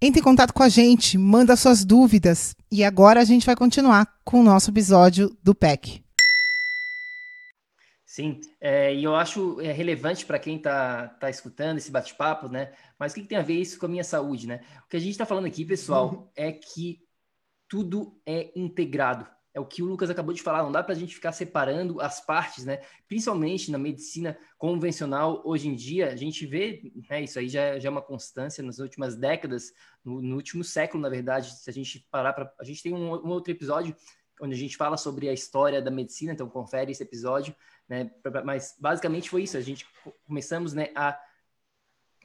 Entre em contato com a gente, manda suas dúvidas e agora a gente vai continuar com o nosso episódio do PEC. Sim, é, e eu acho é, relevante para quem está tá escutando esse bate-papo, né? Mas o que, que, tem a ver isso com a minha saúde, né? O que a gente está falando aqui, pessoal, uhum. é que tudo é integrado. É o que o Lucas acabou de falar, não dá para a gente ficar separando as partes, né? Principalmente na medicina convencional, hoje em dia, a gente vê, né, isso aí já, já é uma constância nas últimas décadas, no, no último século, na verdade, se a gente parar para. A gente tem um, um outro episódio onde a gente fala sobre a história da medicina, então confere esse episódio, né? Mas basicamente foi isso, a gente começamos, né, a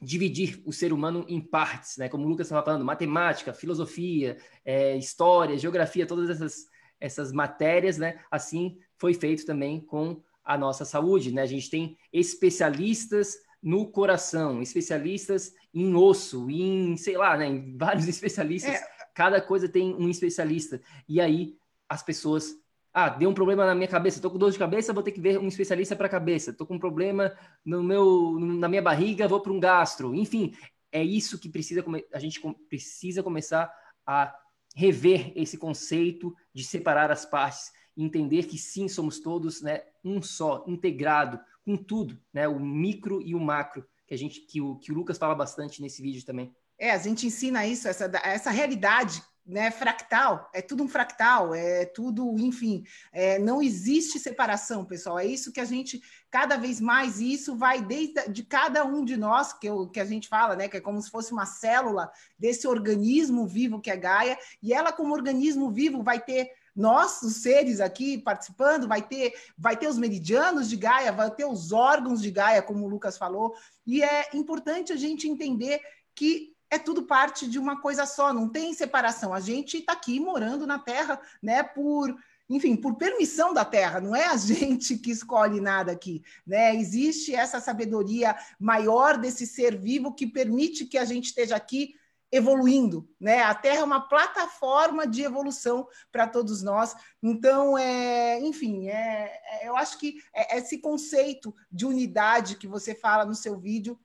dividir o ser humano em partes, né? Como o Lucas estava falando, matemática, filosofia, é, história, geografia, todas essas essas matérias, né? Assim foi feito também com a nossa saúde, né? A gente tem especialistas no coração, especialistas em osso, em, sei lá, né? Em vários especialistas. É. Cada coisa tem um especialista. E aí as pessoas ah, deu um problema na minha cabeça, tô com dor de cabeça, vou ter que ver um especialista para cabeça. Tô com um problema no meu, na minha barriga, vou para um gastro. Enfim, é isso que precisa a gente precisa começar a rever esse conceito de separar as partes, entender que sim, somos todos, né, um só, integrado com tudo, né, o micro e o macro, que a gente que o que o Lucas fala bastante nesse vídeo também. É, a gente ensina isso, essa, essa realidade né, fractal, é tudo um fractal, é tudo, enfim, é, não existe separação, pessoal. É isso que a gente, cada vez mais, isso vai desde de cada um de nós, que, eu, que a gente fala, né, que é como se fosse uma célula desse organismo vivo que é Gaia, e ela, como organismo vivo, vai ter nós, os seres aqui participando, vai ter, vai ter os meridianos de Gaia, vai ter os órgãos de Gaia, como o Lucas falou, e é importante a gente entender que é tudo parte de uma coisa só, não tem separação. A gente está aqui morando na Terra, né, por enfim, por permissão da Terra, não é a gente que escolhe nada aqui, né? Existe essa sabedoria maior desse ser vivo que permite que a gente esteja aqui evoluindo, né? A Terra é uma plataforma de evolução para todos nós. Então, é, enfim, é, é, eu acho que é, esse conceito de unidade que você fala no seu vídeo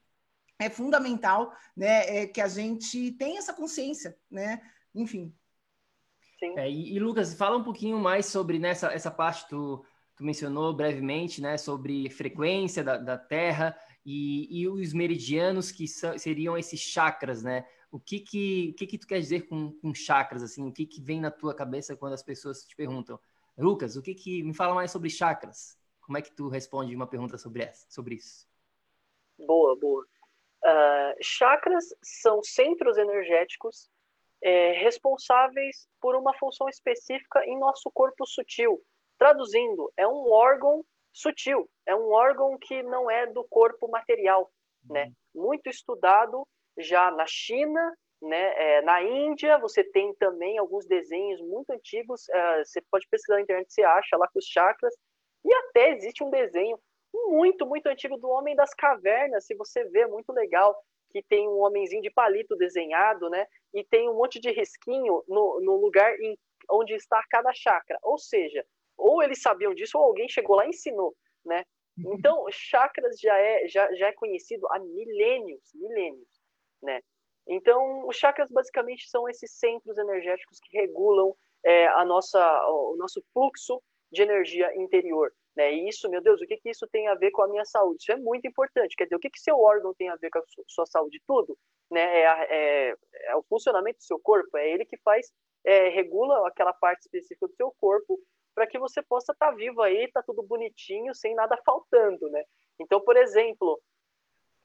é fundamental, né, é que a gente tenha essa consciência, né? Enfim. É, e, e, Lucas, fala um pouquinho mais sobre nessa né, essa parte tu, tu mencionou brevemente, né, sobre frequência da, da Terra e, e os meridianos que seriam esses chakras, né? O que que, que, que tu quer dizer com, com chakras, assim? O que que vem na tua cabeça quando as pessoas te perguntam, Lucas, o que que me fala mais sobre chakras? Como é que tu responde uma pergunta sobre essa, sobre isso? Boa, boa. Uh, chakras são centros energéticos é, responsáveis por uma função específica em nosso corpo sutil. Traduzindo, é um órgão sutil, é um órgão que não é do corpo material, né? Uhum. Muito estudado já na China, né? É, na Índia, você tem também alguns desenhos muito antigos. Uh, você pode pesquisar na internet, você acha lá com os chakras. E até existe um desenho muito, muito antigo do Homem das Cavernas, se você vê, muito legal, que tem um homenzinho de palito desenhado, né? E tem um monte de risquinho no, no lugar em, onde está cada chakra. Ou seja, ou eles sabiam disso, ou alguém chegou lá e ensinou, né? Então, chakras já é, já, já é conhecido há milênios, milênios, né? Então, os chakras basicamente são esses centros energéticos que regulam é, a nossa, o nosso fluxo de energia interior. Né? Isso, meu Deus, o que, que isso tem a ver com a minha saúde? Isso é muito importante. Quer dizer, o que, que seu órgão tem a ver com a sua saúde? Tudo. Né? É, é, é o funcionamento do seu corpo, é ele que faz, é, regula aquela parte específica do seu corpo para que você possa estar tá vivo aí, tá tudo bonitinho, sem nada faltando, né? Então, por exemplo,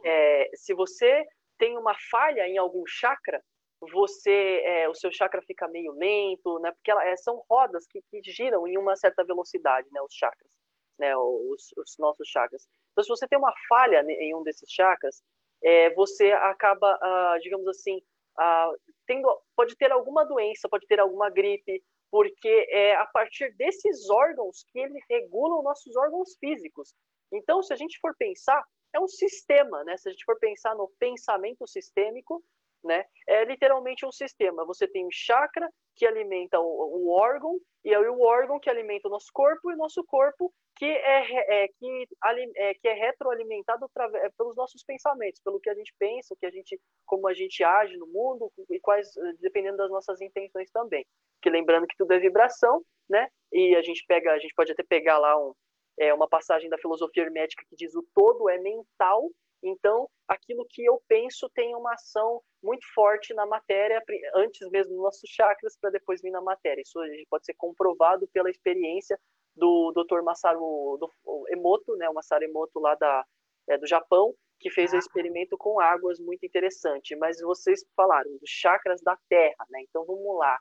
é, se você tem uma falha em algum chakra, você é, o seu chakra fica meio lento, né? Porque ela, é, são rodas que, que, giram em uma certa velocidade, né? Os chakras né, os, os nossos chakras. Então, se você tem uma falha em um desses chakras, é, você acaba, ah, digamos assim, ah, tendo, pode ter alguma doença, pode ter alguma gripe, porque é a partir desses órgãos que eles regulam nossos órgãos físicos. Então, se a gente for pensar, é um sistema, né? Se a gente for pensar no pensamento sistêmico, né? É literalmente um sistema. Você tem o chakra que alimenta o, o órgão e o órgão que alimenta o nosso corpo e o nosso corpo que é, é que, é, que é retroalimentado é, pelos nossos pensamentos, pelo que a gente pensa, que a gente, como a gente age no mundo e quais, dependendo das nossas intenções também. Que lembrando que tudo é vibração, né? E a gente pega, a gente pode até pegar lá um, é, uma passagem da filosofia hermética que diz o todo é mental então, aquilo que eu penso tem uma ação muito forte na matéria, antes mesmo dos nossos chakras, para depois vir na matéria. Isso pode ser comprovado pela experiência do Dr. Masaru do Emoto, né, o Masaru Emoto lá da, é, do Japão, que fez um ah. experimento com águas muito interessante. Mas vocês falaram dos chakras da Terra, né? Então vamos lá.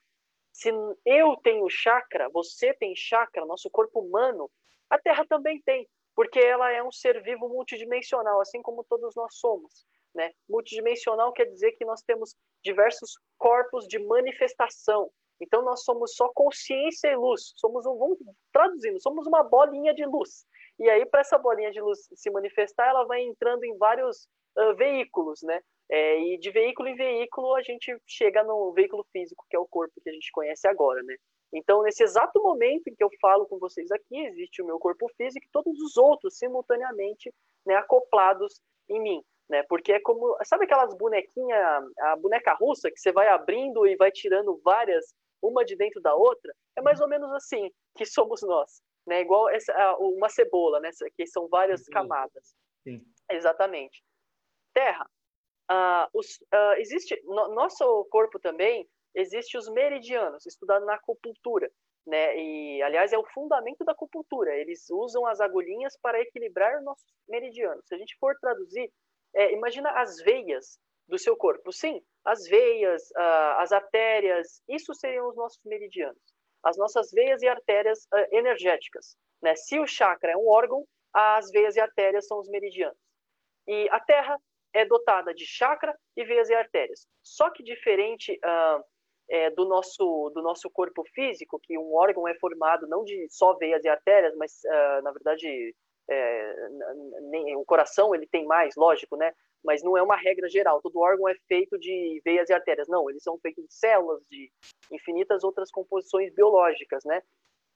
Se eu tenho chakra, você tem chakra, nosso corpo humano, a Terra também tem porque ela é um ser vivo multidimensional, assim como todos nós somos. Né? Multidimensional quer dizer que nós temos diversos corpos de manifestação. Então nós somos só consciência e luz. Somos um, vamos traduzindo, somos uma bolinha de luz. E aí para essa bolinha de luz se manifestar, ela vai entrando em vários uh, veículos, né? É, e de veículo em veículo a gente chega no veículo físico, que é o corpo que a gente conhece agora, né? Então, nesse exato momento em que eu falo com vocês aqui, existe o meu corpo físico e todos os outros simultaneamente né, acoplados em mim. Né? Porque é como. Sabe aquelas bonequinhas, a boneca russa, que você vai abrindo e vai tirando várias, uma de dentro da outra? É mais ou menos assim que somos nós. Né? Igual essa, uma cebola, né? que são várias Sim. camadas. Sim. Exatamente. Terra. Uh, os, uh, existe. No, nosso corpo também Existem os meridianos, estudado na acupuntura. Né? E, aliás, é o fundamento da acupuntura. Eles usam as agulhinhas para equilibrar os nossos meridianos. Se a gente for traduzir, é, imagina as veias do seu corpo. Sim, as veias, uh, as artérias, isso seriam os nossos meridianos. As nossas veias e artérias uh, energéticas. Né? Se o chakra é um órgão, as veias e artérias são os meridianos. E a Terra é dotada de chakra e veias e artérias. Só que diferente uh, é, do, nosso, do nosso corpo físico, que um órgão é formado não de só veias e artérias, mas, uh, na verdade, é, nem, o coração ele tem mais, lógico, né? Mas não é uma regra geral. Todo órgão é feito de veias e artérias. Não, eles são feitos de células, de infinitas outras composições biológicas, né?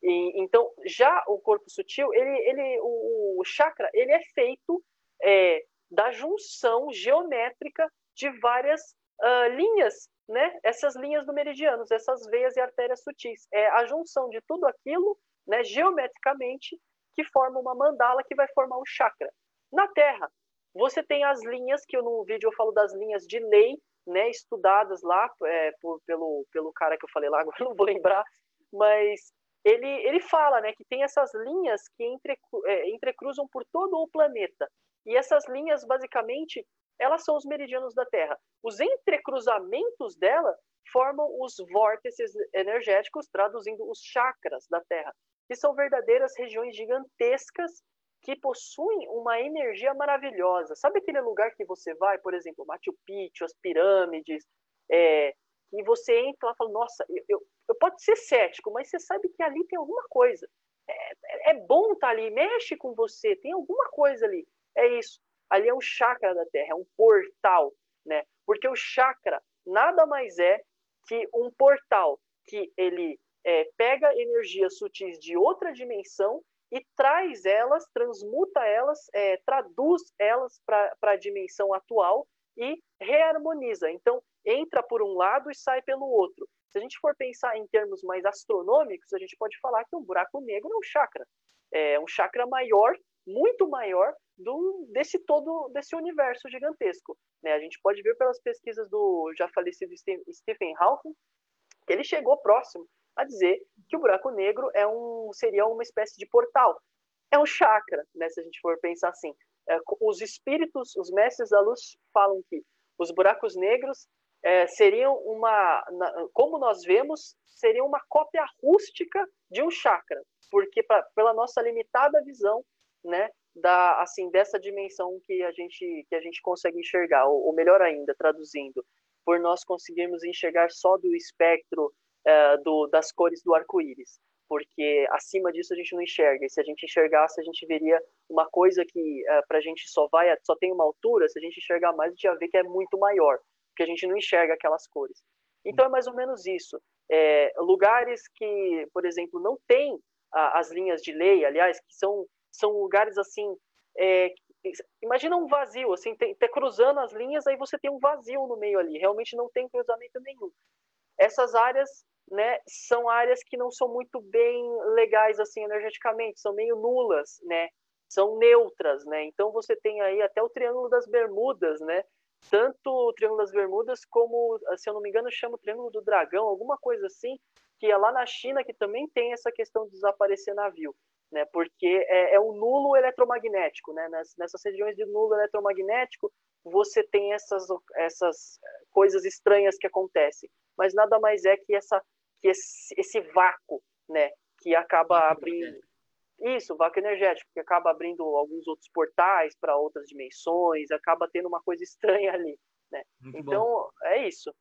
E, então, já o corpo sutil, ele, ele, o, o chakra, ele é feito é, da junção geométrica de várias uh, linhas né, essas linhas do meridianos, essas veias e artérias sutis. É a junção de tudo aquilo, né, geometricamente, que forma uma mandala que vai formar um chakra. Na Terra, você tem as linhas, que eu, no vídeo eu falo das linhas de lei, né, estudadas lá é, por, pelo, pelo cara que eu falei lá, agora não vou lembrar, mas ele, ele fala né, que tem essas linhas que entre, é, entrecruzam por todo o planeta. E essas linhas, basicamente, elas são os meridianos da Terra. Os entrecruzamentos dela formam os vórtices energéticos, traduzindo os chakras da Terra, que são verdadeiras regiões gigantescas que possuem uma energia maravilhosa. Sabe aquele lugar que você vai, por exemplo, Machu Picchu, as pirâmides, é, e você entra lá e fala, nossa, eu, eu, eu pode ser cético, mas você sabe que ali tem alguma coisa. É, é bom estar tá ali, mexe com você, tem alguma coisa ali. É isso ali é um chakra da Terra, é um portal, né? Porque o chakra nada mais é que um portal que ele é, pega energias sutis de outra dimensão e traz elas, transmuta elas, é, traduz elas para a dimensão atual e reharmoniza. Então, entra por um lado e sai pelo outro. Se a gente for pensar em termos mais astronômicos, a gente pode falar que um buraco negro é um chakra. É um chakra maior, muito maior do, desse todo, desse universo gigantesco. Né? A gente pode ver pelas pesquisas do já falecido Stephen Hawking, que ele chegou próximo a dizer que o buraco negro é um, seria uma espécie de portal. É um chakra, né, se a gente for pensar assim. É, os espíritos, os mestres da luz falam que os buracos negros é, seriam uma, na, como nós vemos, seriam uma cópia rústica de um chakra, porque pra, pela nossa limitada visão, né, da assim dessa dimensão que a gente que a gente consegue enxergar, ou, ou melhor ainda, traduzindo, por nós conseguirmos enxergar só do espectro uh, do, das cores do arco-íris, porque acima disso a gente não enxerga. E se a gente enxergasse, a gente veria uma coisa que uh, para a gente só vai só tem uma altura. Se a gente enxergar mais, a gente vai ver que é muito maior, porque a gente não enxerga aquelas cores. Então é mais ou menos isso. É, lugares que, por exemplo, não tem as linhas de lei, aliás, que são são lugares assim é, imagina um vazio, assim, tem, cruzando as linhas, aí você tem um vazio no meio ali, realmente não tem cruzamento nenhum. Essas áreas, né, são áreas que não são muito bem legais, assim, energeticamente, são meio nulas, né, são neutras, né, então você tem aí até o Triângulo das Bermudas, né, tanto o Triângulo das Bermudas como, se eu não me engano, chama o Triângulo do Dragão, alguma coisa assim, que é lá na China que também tem essa questão de desaparecer navio né? Porque é, é o nulo eletromagnético, né? Nessas, nessas regiões de nulo eletromagnético, você tem essas, essas coisas estranhas que acontecem, mas nada mais é que essa que esse, esse vácuo, né? Que acaba abrindo isso, vácuo energético, que acaba abrindo alguns outros portais para outras dimensões, acaba tendo uma coisa estranha ali, né? Muito então bom. é isso.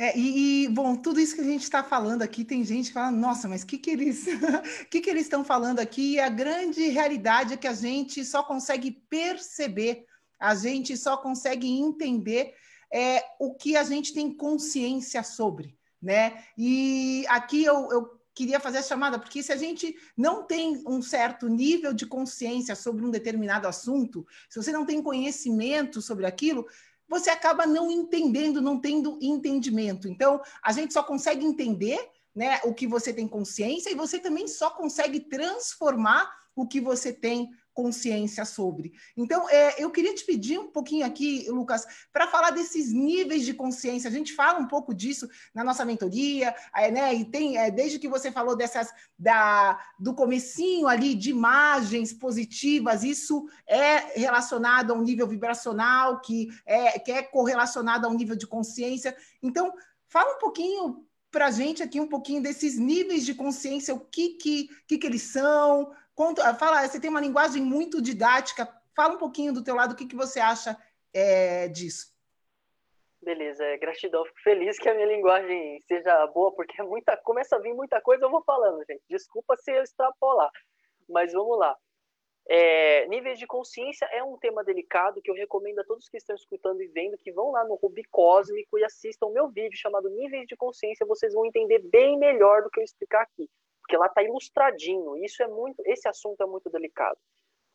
É, e, e, bom, tudo isso que a gente está falando aqui, tem gente que fala, nossa, mas o que, que eles que, que eles estão falando aqui? E a grande realidade é que a gente só consegue perceber, a gente só consegue entender é, o que a gente tem consciência sobre, né? E aqui eu, eu queria fazer a chamada, porque se a gente não tem um certo nível de consciência sobre um determinado assunto, se você não tem conhecimento sobre aquilo, você acaba não entendendo, não tendo entendimento. Então, a gente só consegue entender né, o que você tem consciência e você também só consegue transformar o que você tem consciência sobre. Então, é, eu queria te pedir um pouquinho aqui, Lucas, para falar desses níveis de consciência. A gente fala um pouco disso na nossa mentoria, é, né? E tem, é, desde que você falou dessas da, do comecinho ali de imagens positivas, isso é relacionado a um nível vibracional que é, que é correlacionado a um nível de consciência. Então, fala um pouquinho para a gente aqui um pouquinho desses níveis de consciência, o que, que, que, que eles são, Conta, fala, você tem uma linguagem muito didática. Fala um pouquinho do teu lado, o que, que você acha é, disso? Beleza, é, gratidão. Fico feliz que a minha linguagem seja boa, porque é muita, começa a vir muita coisa, eu vou falando, gente. Desculpa se eu extrapolar, mas vamos lá. É, níveis de consciência é um tema delicado que eu recomendo a todos que estão escutando e vendo que vão lá no Rubi Cósmico e assistam o meu vídeo chamado Níveis de Consciência. Vocês vão entender bem melhor do que eu explicar aqui porque lá está ilustradinho. Isso é muito, esse assunto é muito delicado,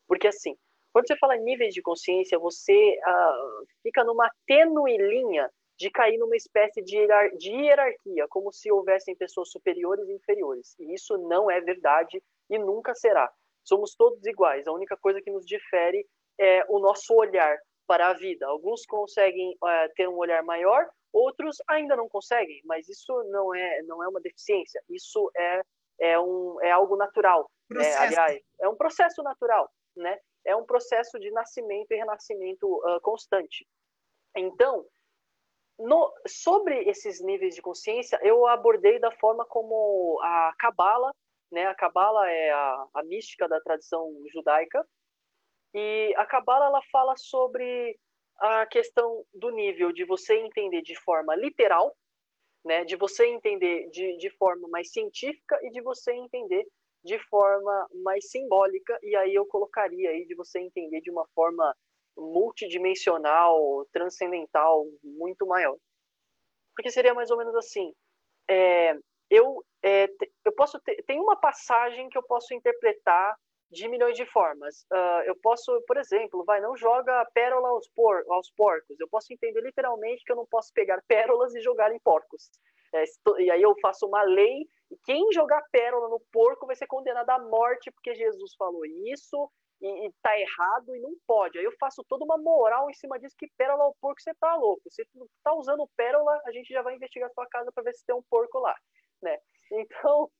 porque assim, quando você fala em níveis de consciência, você uh, fica numa tênue linha de cair numa espécie de, hierar de hierarquia, como se houvessem pessoas superiores e inferiores. E isso não é verdade e nunca será. Somos todos iguais. A única coisa que nos difere é o nosso olhar para a vida. Alguns conseguem uh, ter um olhar maior, outros ainda não conseguem, mas isso não é não é uma deficiência. Isso é é, um, é algo natural. Né? Aliás, é um processo natural, né? É um processo de nascimento e renascimento uh, constante. Então, no, sobre esses níveis de consciência, eu abordei da forma como a Kabbalah, né? A Kabbalah é a, a mística da tradição judaica, e a Kabbalah ela fala sobre a questão do nível de você entender de forma literal né? De você entender de, de forma mais científica e de você entender de forma mais simbólica, e aí eu colocaria aí de você entender de uma forma multidimensional, transcendental, muito maior. Porque seria mais ou menos assim, é, eu, é, eu posso ter, tem uma passagem que eu posso interpretar de milhões de formas. Uh, eu posso, por exemplo, vai, não joga pérola aos, por, aos porcos. Eu posso entender literalmente que eu não posso pegar pérolas e jogar em porcos. É, e aí eu faço uma lei e quem jogar pérola no porco vai ser condenado à morte porque Jesus falou isso e, e tá errado e não pode. Aí eu faço toda uma moral em cima disso que pérola ao porco você tá louco. Tu tá usando pérola, a gente já vai investigar a sua casa para ver se tem um porco lá, né? Então,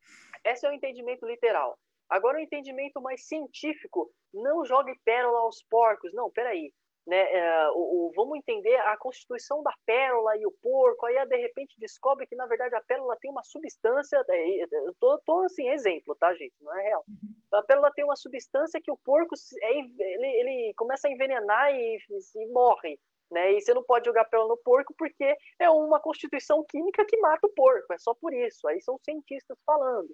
esse é o entendimento literal. Agora, o entendimento mais científico, não jogue pérola aos porcos. Não, peraí. né, é, o, o, vamos entender a constituição da pérola e o porco, aí de repente descobre que na verdade a pérola tem uma substância, é, é, eu tô, tô assim, exemplo, tá gente, não é real. Uhum. A pérola tem uma substância que o porco, é, ele, ele começa a envenenar e, e morre, né, e você não pode jogar pérola no porco porque é uma constituição química que mata o porco, é só por isso, aí são cientistas falando.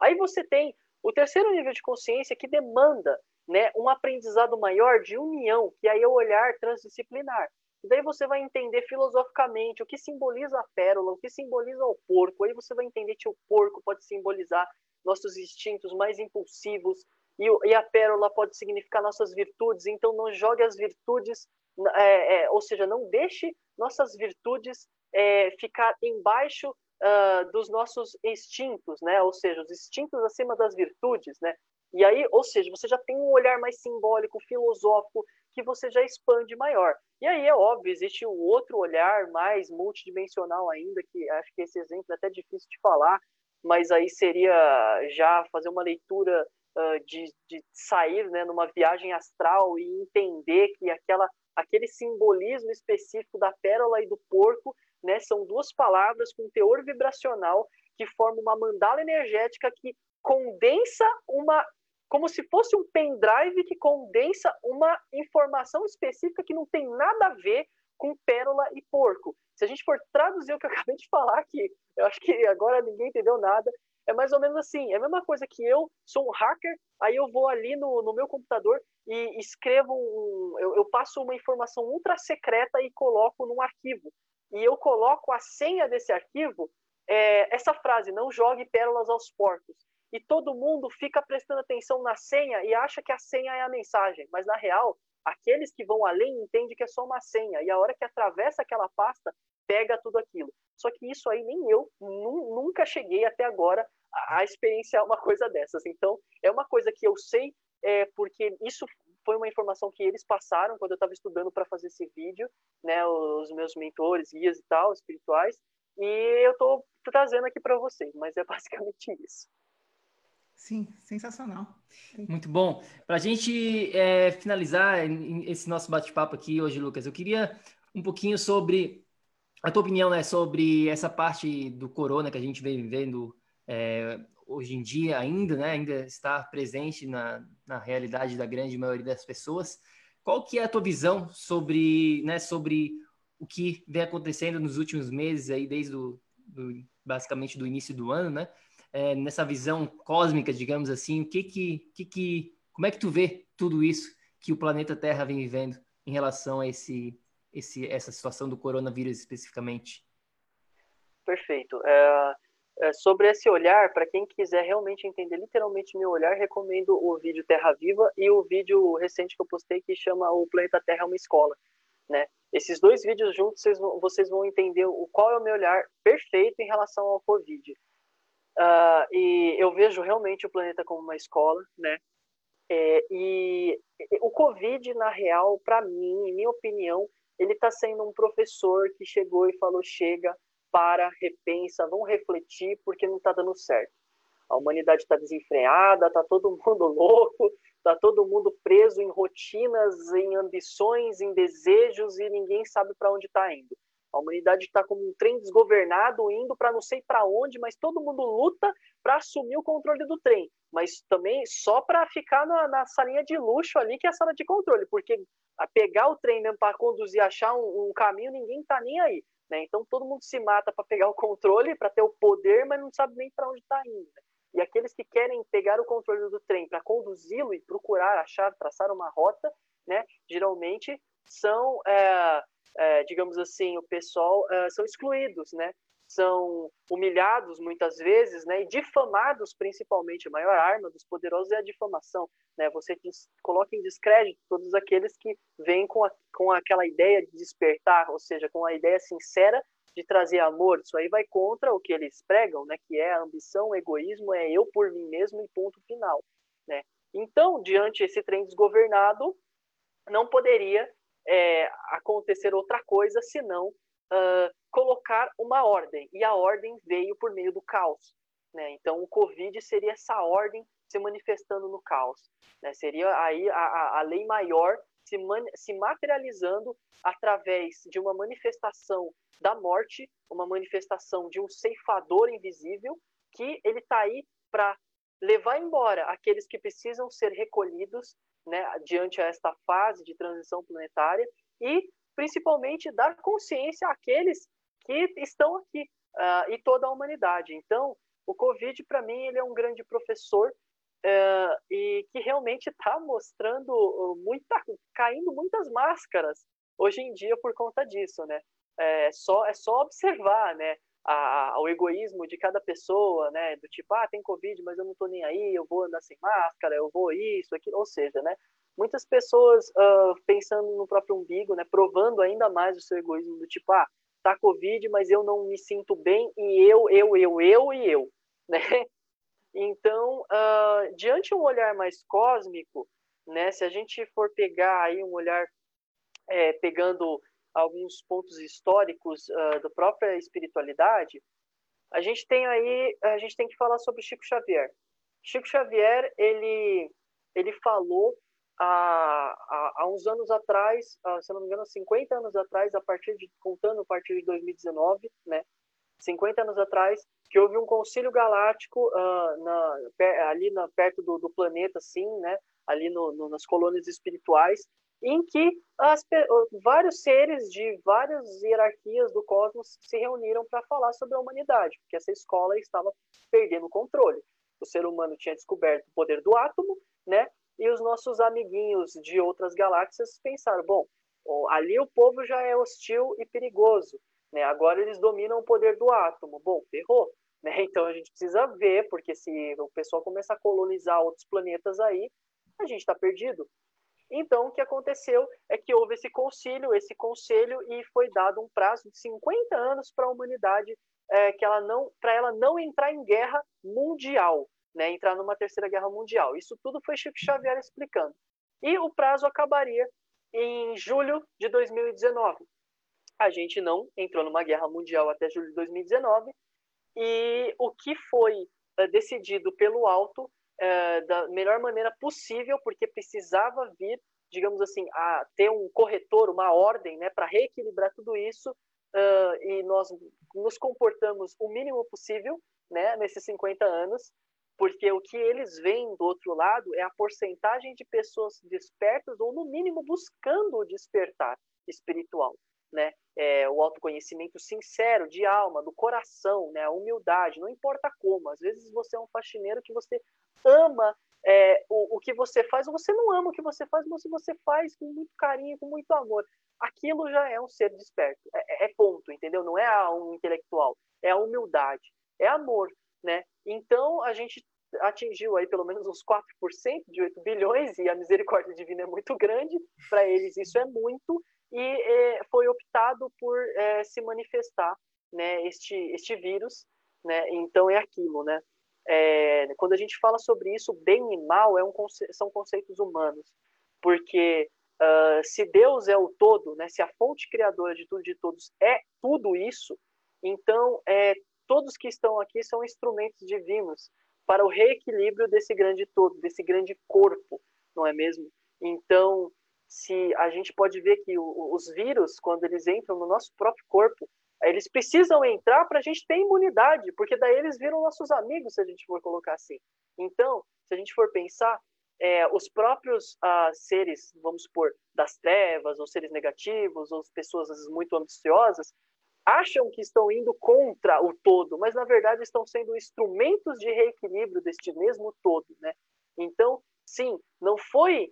Aí você tem o terceiro nível de consciência que demanda né, um aprendizado maior de união, que aí é o olhar transdisciplinar. E daí você vai entender filosoficamente o que simboliza a pérola, o que simboliza o porco. Aí você vai entender que o porco pode simbolizar nossos instintos mais impulsivos e, e a pérola pode significar nossas virtudes. Então não jogue as virtudes, é, é, ou seja, não deixe nossas virtudes é, ficar embaixo uh, dos nossos instintos, né? Ou seja, os instintos acima das virtudes, né? E aí, ou seja, você já tem um olhar mais simbólico, filosófico, que você já expande maior. E aí é óbvio, existe o um outro olhar mais multidimensional ainda, que acho que esse exemplo é até difícil de falar, mas aí seria já fazer uma leitura uh, de, de sair né, numa viagem astral e entender que aquela, aquele simbolismo específico da pérola e do porco né, são duas palavras com teor vibracional que formam uma mandala energética que condensa uma como se fosse um pendrive que condensa uma informação específica que não tem nada a ver com pérola e porco. Se a gente for traduzir o que eu acabei de falar aqui, eu acho que agora ninguém entendeu nada. É mais ou menos assim, é a mesma coisa que eu sou um hacker, aí eu vou ali no, no meu computador e escrevo, um, eu, eu passo uma informação ultra secreta e coloco num arquivo. E eu coloco a senha desse arquivo, é, essa frase, não jogue pérolas aos porcos e todo mundo fica prestando atenção na senha e acha que a senha é a mensagem, mas na real, aqueles que vão além entendem que é só uma senha e a hora que atravessa aquela pasta, pega tudo aquilo. Só que isso aí nem eu nunca cheguei até agora a, experienciar uma coisa dessas. Então, é uma coisa que eu sei é, porque isso foi uma informação que eles passaram quando eu estava estudando para fazer esse vídeo, né, os meus mentores, guias e tal, espirituais, e eu estou trazendo aqui para vocês, mas é basicamente isso. Sim, sensacional. Muito bom. Para a gente é, finalizar esse nosso bate-papo aqui hoje, Lucas, eu queria um pouquinho sobre a tua opinião né, sobre essa parte do corona que a gente vem vivendo é, hoje em dia ainda, né, ainda está presente na, na realidade da grande maioria das pessoas. Qual que é a tua visão sobre, né, sobre o que vem acontecendo nos últimos meses aí, desde o, do, basicamente do início do ano, né? é, nessa visão cósmica, digamos assim, o que que, que que, como é que tu vê tudo isso que o planeta Terra vem vivendo em relação a esse, esse essa situação do coronavírus especificamente? Perfeito. É, é, sobre esse olhar, para quem quiser realmente entender literalmente meu olhar, recomendo o vídeo Terra Viva e o vídeo recente que eu postei que chama O Planeta Terra é uma Escola. Né? Esses dois vídeos juntos vocês vão, vocês vão entender o qual é o meu olhar perfeito em relação ao Covid. Uh, e eu vejo realmente o planeta como uma escola, né? É, e o Covid, na real, para mim, em minha opinião, ele está sendo um professor que chegou e falou: chega, para, repensa, vamos refletir, porque não está dando certo. A humanidade está desenfreada, está todo mundo louco, está todo mundo preso em rotinas, em ambições, em desejos e ninguém sabe para onde está indo. A humanidade está como um trem desgovernado, indo para não sei para onde, mas todo mundo luta para assumir o controle do trem. Mas também só para ficar na, na, salinha de luxo ali, que é a sala de controle, porque a pegar o trem mesmo para conduzir, achar um, um, caminho, ninguém está nem aí. Né? Então todo mundo se mata para pegar o controle, para ter o poder, mas não sabe nem para onde está indo. E aqueles que querem pegar o controle do trem para conduzi-lo e procurar achar, traçar uma rota, né, geralmente são é, é, digamos assim, o pessoal é, são excluídos, né? São humilhados muitas vezes, né? E difamados principalmente. A maior arma dos poderosos é a difamação, né? Você diz, coloca em descrédito todos aqueles que vêm com, a, com aquela ideia de despertar, ou seja, com a ideia sincera de trazer amor. Isso aí vai contra o que eles pregam, né? Que é a ambição, o egoísmo, é eu por mim mesmo e ponto final, né? Então, diante esse trem desgovernado, não poderia é, acontecer outra coisa senão uh, colocar uma ordem. E a ordem veio por meio do caos. Né? Então, o Covid seria essa ordem se manifestando no caos. Né? Seria aí a, a, lei maior se, se materializando através de uma manifestação da morte, uma manifestação de um ceifador invisível, que ele está aí para levar embora aqueles que precisam ser recolhidos né, diante a esta fase de transição planetária e principalmente dar consciência àqueles que estão aqui uh, e toda a humanidade. Então, o Covid, para mim, ele é um grande professor uh, e que realmente está mostrando muita, caindo muitas máscaras hoje em dia por conta disso, né? É só, é só observar, né? A, a, o egoísmo de cada pessoa, né? Do tipo, ah, tem Covid, mas eu não tô nem aí, eu vou andar sem máscara, eu vou isso, aquilo. Ou seja, né? Muitas pessoas uh, pensando no próprio umbigo, né? Provando ainda mais o seu egoísmo do tipo, ah, tá Covid, mas eu não me sinto bem e eu, eu, eu, eu e eu, né? Então, uh, diante de um olhar mais cósmico, né? Se a gente for pegar aí um olhar é, pegando alguns pontos históricos uh, da própria espiritualidade, a gente tem aí, a gente tem que falar sobre Chico Xavier. Chico Xavier, ele, ele falou há, há, uns anos atrás, se não me engano, 50 anos atrás, a partir de, contando a partir de 2019, né, 50 anos atrás, que houve um concílio galáctico uh, na, ali na, perto do, do planeta, assim, né, ali no, no, nas colônias espirituais, em que as, vários seres de várias hierarquias do cosmos se reuniram para falar sobre a humanidade, porque essa escola estava perdendo o controle. O ser humano tinha descoberto o poder do átomo, né? E os nossos amiguinhos de outras galáxias pensaram: bom, ali o povo já é hostil e perigoso, né? Agora eles dominam o poder do átomo. Bom, ferrou. Né? Então a gente precisa ver, porque se o pessoal começar a colonizar outros planetas aí, a gente está perdido. Então, o que aconteceu é que houve esse concílio, esse conselho, e foi dado um prazo de 50 anos para a humanidade, é, que ela não, para ela não entrar em guerra mundial, né, entrar numa terceira guerra mundial. Isso tudo foi Chico Xavier explicando. E o prazo acabaria em julho de 2019. A gente não entrou numa guerra mundial até julho de 2019, e o que foi é, decidido pelo alto é, da melhor maneira possível, porque precisava vir, digamos assim, a ter um corretor, uma ordem, né, para reequilibrar tudo isso, uh, e nós nos comportamos o mínimo possível, né, nesses 50 anos, porque o que eles veem do outro lado é a porcentagem de pessoas despertas ou no mínimo buscando o despertar espiritual né? É, o autoconhecimento sincero, de alma, do coração, né? A humildade, não importa como. Às vezes você é um faxineiro que você ama é, o, o que você faz, ou você não ama o que você faz, mas você faz com muito carinho, com muito amor. Aquilo já é um ser desperto. É, é ponto, entendeu? Não é um intelectual. É a humildade. É amor, né? Então, a gente atingiu aí pelo menos uns 4% de 8 bilhões, e a misericórdia divina é muito grande, para eles isso é muito, e é, foi optado por é, se manifestar né, este, este vírus, né, então é aquilo, né, é, quando a gente fala sobre isso, bem e mal é um, são conceitos humanos, porque uh, se Deus é o todo, né, se a fonte criadora de tudo e de todos é tudo isso, então é, todos que estão aqui são instrumentos divinos para o reequilíbrio desse grande todo, desse grande corpo, não é mesmo? Então, se a gente pode ver que os vírus, quando eles entram no nosso próprio corpo, eles precisam entrar para a gente ter imunidade, porque daí eles viram nossos amigos, se a gente for colocar assim. Então, se a gente for pensar, é, os próprios ah, seres, vamos supor, das trevas, ou seres negativos, ou pessoas vezes, muito ambiciosas, acham que estão indo contra o todo, mas na verdade estão sendo instrumentos de reequilíbrio deste mesmo todo, né? Então, sim, não foi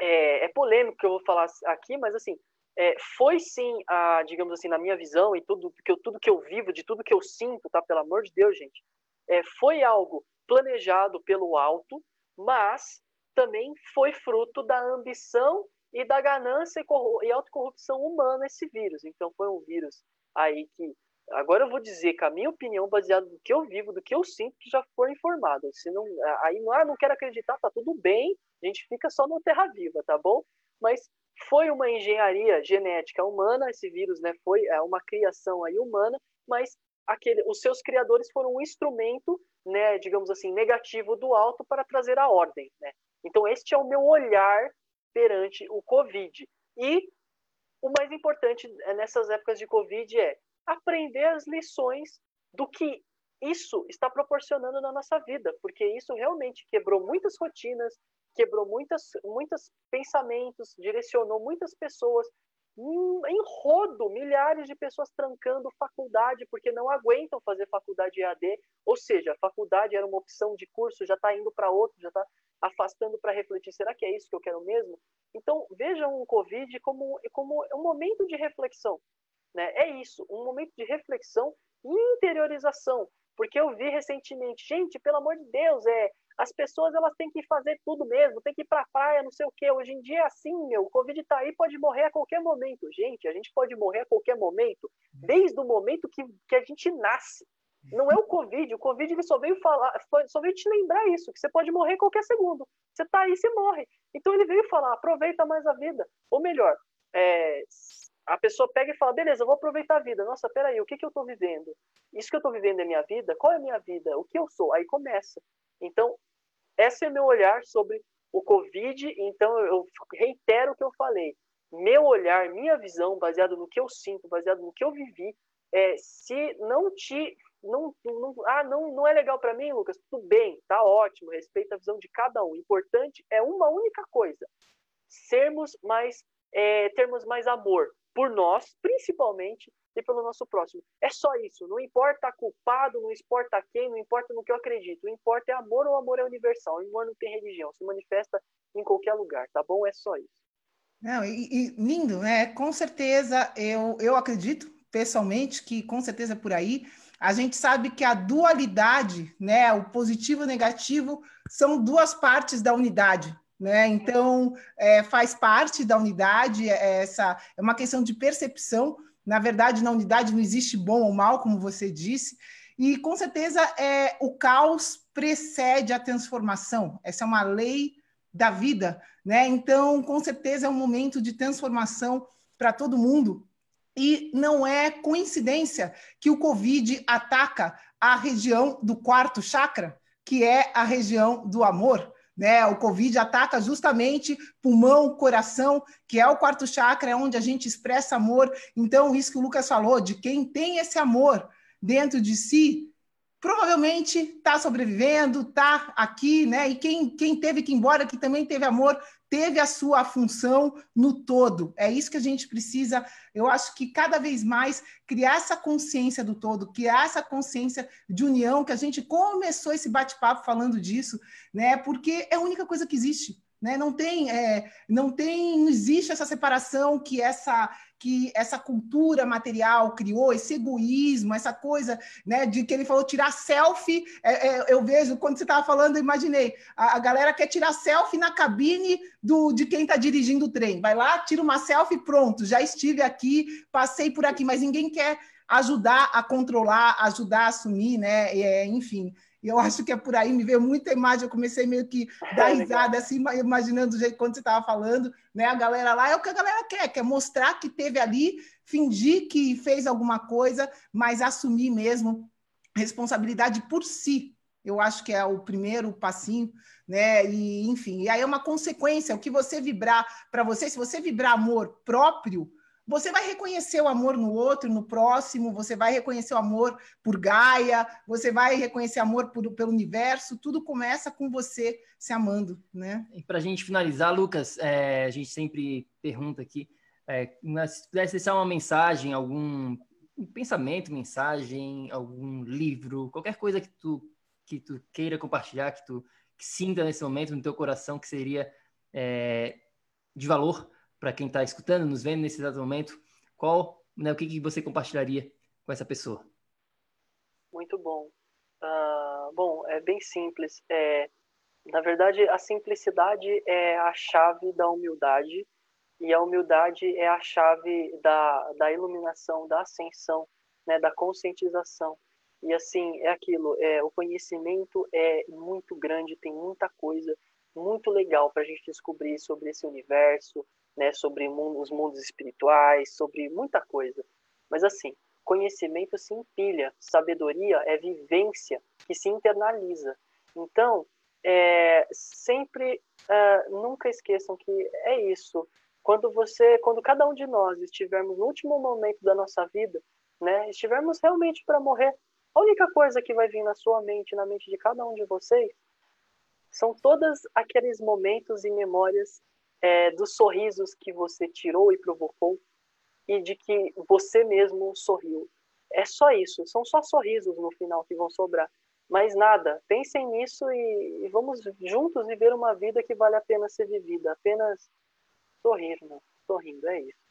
é, é polêmico que eu vou falar aqui, mas assim, é, foi sim, a, digamos assim, na minha visão e tudo que eu, tudo que eu vivo, de tudo que eu sinto, tá? Pelo amor de Deus, gente, é, foi algo planejado pelo alto, mas também foi fruto da ambição e da ganância e, e autocorrupção humana esse vírus. Então foi um vírus aí que agora eu vou dizer que a minha opinião baseada no que eu vivo, do que eu sinto, que já foi informado. Se não, aí não, ah, não quero acreditar, tá tudo bem, a gente fica só no terra viva, tá bom? Mas foi uma engenharia genética humana, esse vírus, né, foi é, uma criação aí humana, mas aquele, os seus criadores foram um instrumento, né, digamos assim, negativo do alto para trazer a ordem, né? Então este é o meu olhar perante o Covid. E o mais importante nessas épocas de Covid é aprender as lições do que isso está proporcionando na nossa vida, porque isso realmente quebrou muitas rotinas, quebrou muitas, muitos pensamentos, direcionou muitas pessoas em rodo, milhares de pessoas trancando faculdade porque não aguentam fazer faculdade EAD, ou seja, a faculdade era uma opção de curso, já está indo para outro, já está afastando para refletir, será que é isso que eu quero mesmo? Então, vejam o Covid como, como um momento de reflexão. Né? É isso, um momento de reflexão e interiorização. Porque eu vi recentemente, gente, pelo amor de Deus, é as pessoas elas têm que fazer tudo mesmo, tem que ir para a praia, não sei o quê. Hoje em dia é assim, meu, o Covid está aí, pode morrer a qualquer momento. Gente, a gente pode morrer a qualquer momento, desde o momento que, que a gente nasce. Não é o Covid, o Covid ele só veio falar, só veio te lembrar isso, que você pode morrer qualquer segundo. Você está aí, você morre. Então ele veio falar, aproveita mais a vida. Ou melhor, é, a pessoa pega e fala, beleza, eu vou aproveitar a vida. Nossa, peraí, o que, que eu estou vivendo? Isso que eu estou vivendo é minha vida? Qual é a minha vida? O que eu sou? Aí começa. Então, esse é meu olhar sobre o Covid. Então, eu reitero o que eu falei. Meu olhar, minha visão, baseado no que eu sinto, baseado no que eu vivi, é, se não te não, não, ah, não, não é legal para mim, Lucas, tudo bem, tá ótimo, respeita a visão de cada um. O importante é uma única coisa: sermos mais, é, termos mais amor por nós, principalmente, e pelo nosso próximo. É só isso. Não importa culpado, não importa quem, não importa no que eu acredito. O importa é amor, o amor é universal. O amor não tem religião, se manifesta em qualquer lugar, tá bom? É só isso. Não, e, e lindo, né? Com certeza, eu, eu acredito pessoalmente que com certeza por aí a gente sabe que a dualidade, né, o positivo e o negativo, são duas partes da unidade. Né? Então, é, faz parte da unidade, é, essa é uma questão de percepção. Na verdade, na unidade não existe bom ou mal, como você disse, e com certeza é, o caos precede a transformação. Essa é uma lei da vida, né? Então, com certeza é um momento de transformação para todo mundo. E não é coincidência que o Covid ataca a região do quarto chakra, que é a região do amor. Né? O Covid ataca justamente pulmão, coração, que é o quarto chakra, é onde a gente expressa amor. Então, isso que o Lucas falou, de quem tem esse amor dentro de si, provavelmente está sobrevivendo, está aqui, né? E quem, quem teve que ir embora, que também teve amor, teve a sua função no todo. É isso que a gente precisa, eu acho que cada vez mais criar essa consciência do todo, criar essa consciência de união, que a gente começou esse bate-papo falando disso, né? Porque é a única coisa que existe. Né? Não tem, é, não tem, não existe essa separação que essa que essa cultura material criou, esse egoísmo, essa coisa, né, de que ele falou tirar selfie. É, é, eu vejo quando você estava falando, eu imaginei a, a, galera quer tirar selfie na cabine do de quem está dirigindo o trem. Vai lá, tira uma selfie, pronto. Já estive aqui, passei por aqui, mas ninguém quer ajudar a controlar, ajudar a assumir, né? É, enfim. E eu acho que é por aí, me veio muita imagem, eu comecei meio que dar risada, assim, imaginando o jeito quando você estava falando, né? A galera lá é o que a galera quer, quer mostrar que teve ali, fingir que fez alguma coisa, mas assumir mesmo responsabilidade por si. Eu acho que é o primeiro passinho, né? E enfim, e aí é uma consequência, o que você vibrar para você, se você vibrar amor próprio, você vai reconhecer o amor no outro, no próximo, você vai reconhecer o amor por Gaia, você vai reconhecer amor por, pelo universo, tudo começa com você se amando, né? E para a gente finalizar, Lucas, é, a gente sempre pergunta aqui, é, se pudesse deixar uma mensagem, algum pensamento, mensagem, algum livro, qualquer coisa que tu, que tu queira compartilhar, que tu que sinta nesse momento no teu coração que seria é, de valor para quem está escutando, nos vendo nesse exato momento, qual, né, o que, que você compartilharia com essa pessoa? Muito bom. Uh, bom, é bem simples. É, na verdade, a simplicidade é a chave da humildade e a humildade é a chave da, da iluminação, da ascensão, né, da conscientização. E assim, é aquilo, é, o conhecimento é muito grande, tem muita coisa muito legal para a gente descobrir sobre esse universo, né, sobre os mundos espirituais, sobre muita coisa. Mas assim, conhecimento se empilha, sabedoria é vivência que se internaliza. Então, é, sempre uh, nunca esqueçam que é isso. Quando você, quando cada um de nós estivermos no último momento da nossa vida, né, estivermos realmente para morrer, a única coisa que vai vir na sua mente, na mente de cada um de vocês, são todos aqueles momentos e memórias é, dos sorrisos que você tirou e provocou e de que você mesmo sorriu. É só isso, são só sorrisos no final que vão sobrar. Mais nada. Pensem nisso e, e vamos juntos viver uma vida que vale a pena ser vivida. Apenas sorrir, né? sorrindo, é isso.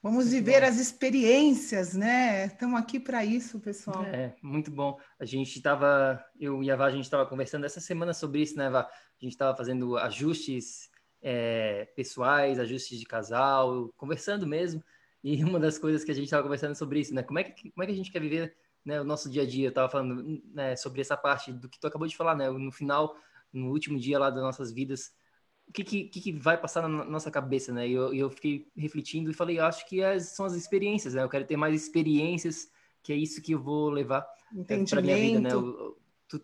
Vamos viver as experiências, né? Estamos aqui para isso, pessoal. É, muito bom. A gente estava, eu e a Vá, a gente estava conversando essa semana sobre isso, né, Vá? A gente estava fazendo ajustes é, pessoais, ajustes de casal, conversando mesmo. E uma das coisas que a gente estava conversando sobre isso, né? Como é que, como é que a gente quer viver né, o nosso dia a dia? Eu estava falando né, sobre essa parte do que tu acabou de falar, né? No final, no último dia lá das nossas vidas, o que, que, que vai passar na nossa cabeça, né? E eu, eu fiquei refletindo e falei, acho que as, são as experiências, né? Eu quero ter mais experiências, que é isso que eu vou levar é, para minha vida, né?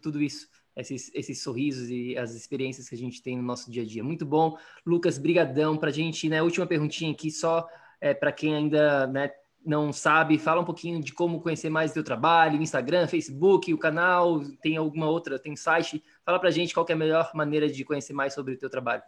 tudo isso esses, esses sorrisos e as experiências que a gente tem no nosso dia a dia. Muito bom. Lucas, brigadão para a gente, né? Última perguntinha aqui, só é, para quem ainda né, não sabe, fala um pouquinho de como conhecer mais o teu trabalho, Instagram, Facebook, o canal, tem alguma outra, tem site? Fala para a gente qual é a melhor maneira de conhecer mais sobre o teu trabalho.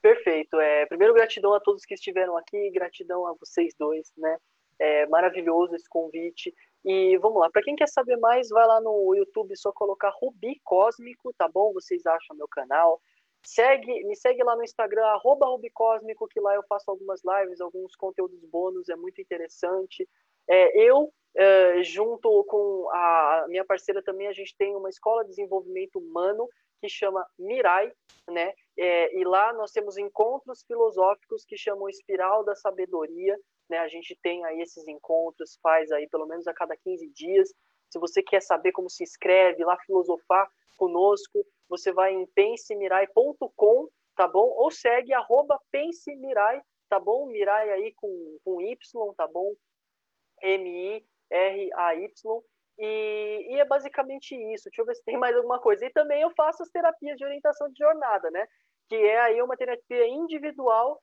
Perfeito. É, primeiro, gratidão a todos que estiveram aqui, gratidão a vocês dois, né? É maravilhoso esse convite. E vamos lá, para quem quer saber mais, vai lá no YouTube, só colocar Rubi Cósmico, tá bom? Vocês acham meu canal. Segue, me segue lá no Instagram, arroba Rubicósmico, que lá eu faço algumas lives, alguns conteúdos bônus, é muito interessante. É, eu, é, junto com a minha parceira também, a gente tem uma escola de desenvolvimento humano que chama Mirai, né? É, e lá nós temos encontros filosóficos que chamam Espiral da Sabedoria, né? A gente tem aí esses encontros, faz aí pelo menos a cada 15 dias. Se você quer saber como se inscreve, lá filosofar conosco, você vai em pensemirai.com, tá bom? Ou segue arroba pensemirai, tá bom? Mirai aí com, com Y, tá bom? M-I-R-A-Y. E, e, é basicamente isso. Deixa eu ver se tem mais alguma coisa. E também eu faço as terapias de orientação de jornada, né? Que é aí uma terapia individual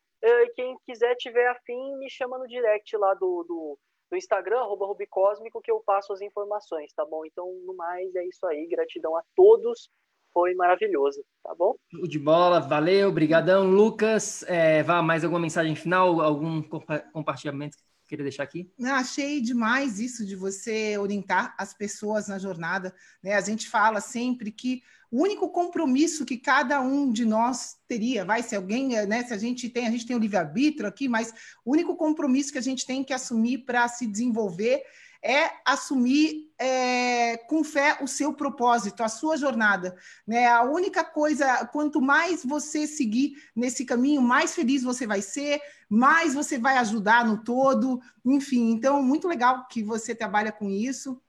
quem quiser, tiver afim, me chama no direct lá do, do, do Instagram, arroba Rubicósmico, que eu passo as informações, tá bom? Então, no mais, é isso aí. Gratidão a todos. Foi maravilhoso, tá bom? De bola, valeu, brigadão. Lucas, é, vá, mais alguma mensagem final? Algum compartilhamento que queria deixar aqui? Achei demais isso de você orientar as pessoas na jornada. Né? A gente fala sempre que o único compromisso que cada um de nós teria, vai, se alguém, né, se a gente tem, a gente tem o livre-arbítrio aqui, mas o único compromisso que a gente tem que assumir para se desenvolver é assumir é, com fé o seu propósito, a sua jornada. Né? A única coisa, quanto mais você seguir nesse caminho, mais feliz você vai ser, mais você vai ajudar no todo, enfim. Então, muito legal que você trabalha com isso.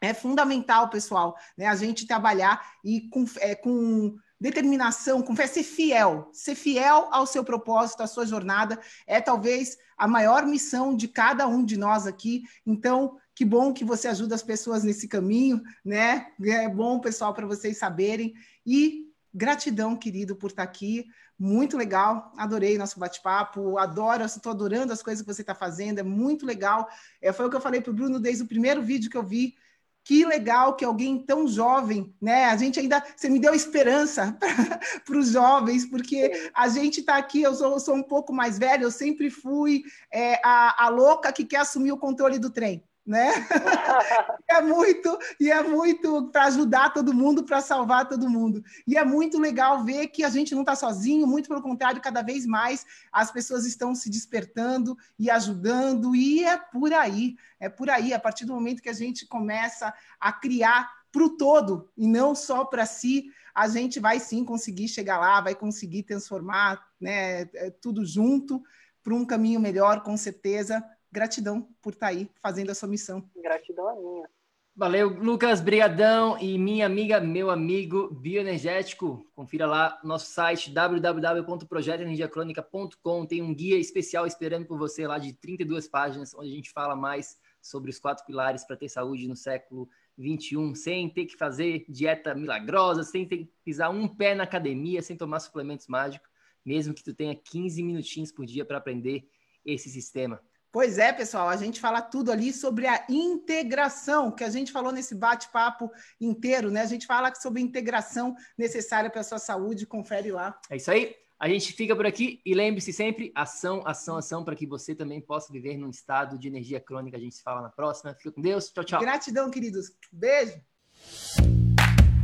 É fundamental, pessoal, né, a gente trabalhar e com, é, com determinação, com fé, ser fiel, ser fiel ao seu propósito, à sua jornada, é talvez a maior missão de cada um de nós aqui. Então, que bom que você ajuda as pessoas nesse caminho, né? É bom, pessoal, para vocês saberem. E gratidão, querido, por estar aqui. Muito legal, adorei nosso bate-papo, adoro, estou adorando as coisas que você está fazendo, é muito legal. É, foi o que eu falei para o Bruno desde o primeiro vídeo que eu vi que legal que alguém tão jovem, né? A gente ainda, você me deu esperança para os jovens, porque a gente está aqui, eu sou, eu sou, um pouco mais velha, eu sempre fui é, a, a louca que quer assumir o controle do trem né? é muito e é muito para ajudar todo mundo, para salvar todo mundo. E é muito legal ver que a gente não está sozinho, muito pelo contrário, cada vez mais as pessoas estão se despertando e ajudando, e é por aí, é por aí, a partir do momento que a gente começa a criar para o todo e não só para si, a gente vai sim conseguir chegar lá, vai conseguir transformar né, é, tudo junto para um caminho melhor, com certeza Gratidão por estar tá aí fazendo a sua missão. Gratidão a minha. Valeu, Lucas, brigadão. E minha amiga, meu amigo bioenergético, confira lá nosso site www.projetoenergiacronica.com. Tem um guia especial esperando por você lá de 32 páginas, onde a gente fala mais sobre os quatro pilares para ter saúde no século 2021, sem ter que fazer dieta milagrosa, sem ter que pisar um pé na academia, sem tomar suplementos mágicos, mesmo que tu tenha 15 minutinhos por dia para aprender esse sistema. Pois é, pessoal, a gente fala tudo ali sobre a integração, que a gente falou nesse bate-papo inteiro, né? A gente fala sobre a integração necessária para a sua saúde, confere lá. É isso aí. A gente fica por aqui e lembre-se sempre: ação, ação, ação, para que você também possa viver num estado de energia crônica. A gente se fala na próxima. Fica com Deus. Tchau, tchau. Gratidão, queridos. Beijo.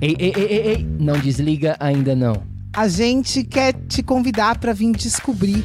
Ei, ei, ei, ei, ei. não desliga ainda não. A gente quer te convidar para vir descobrir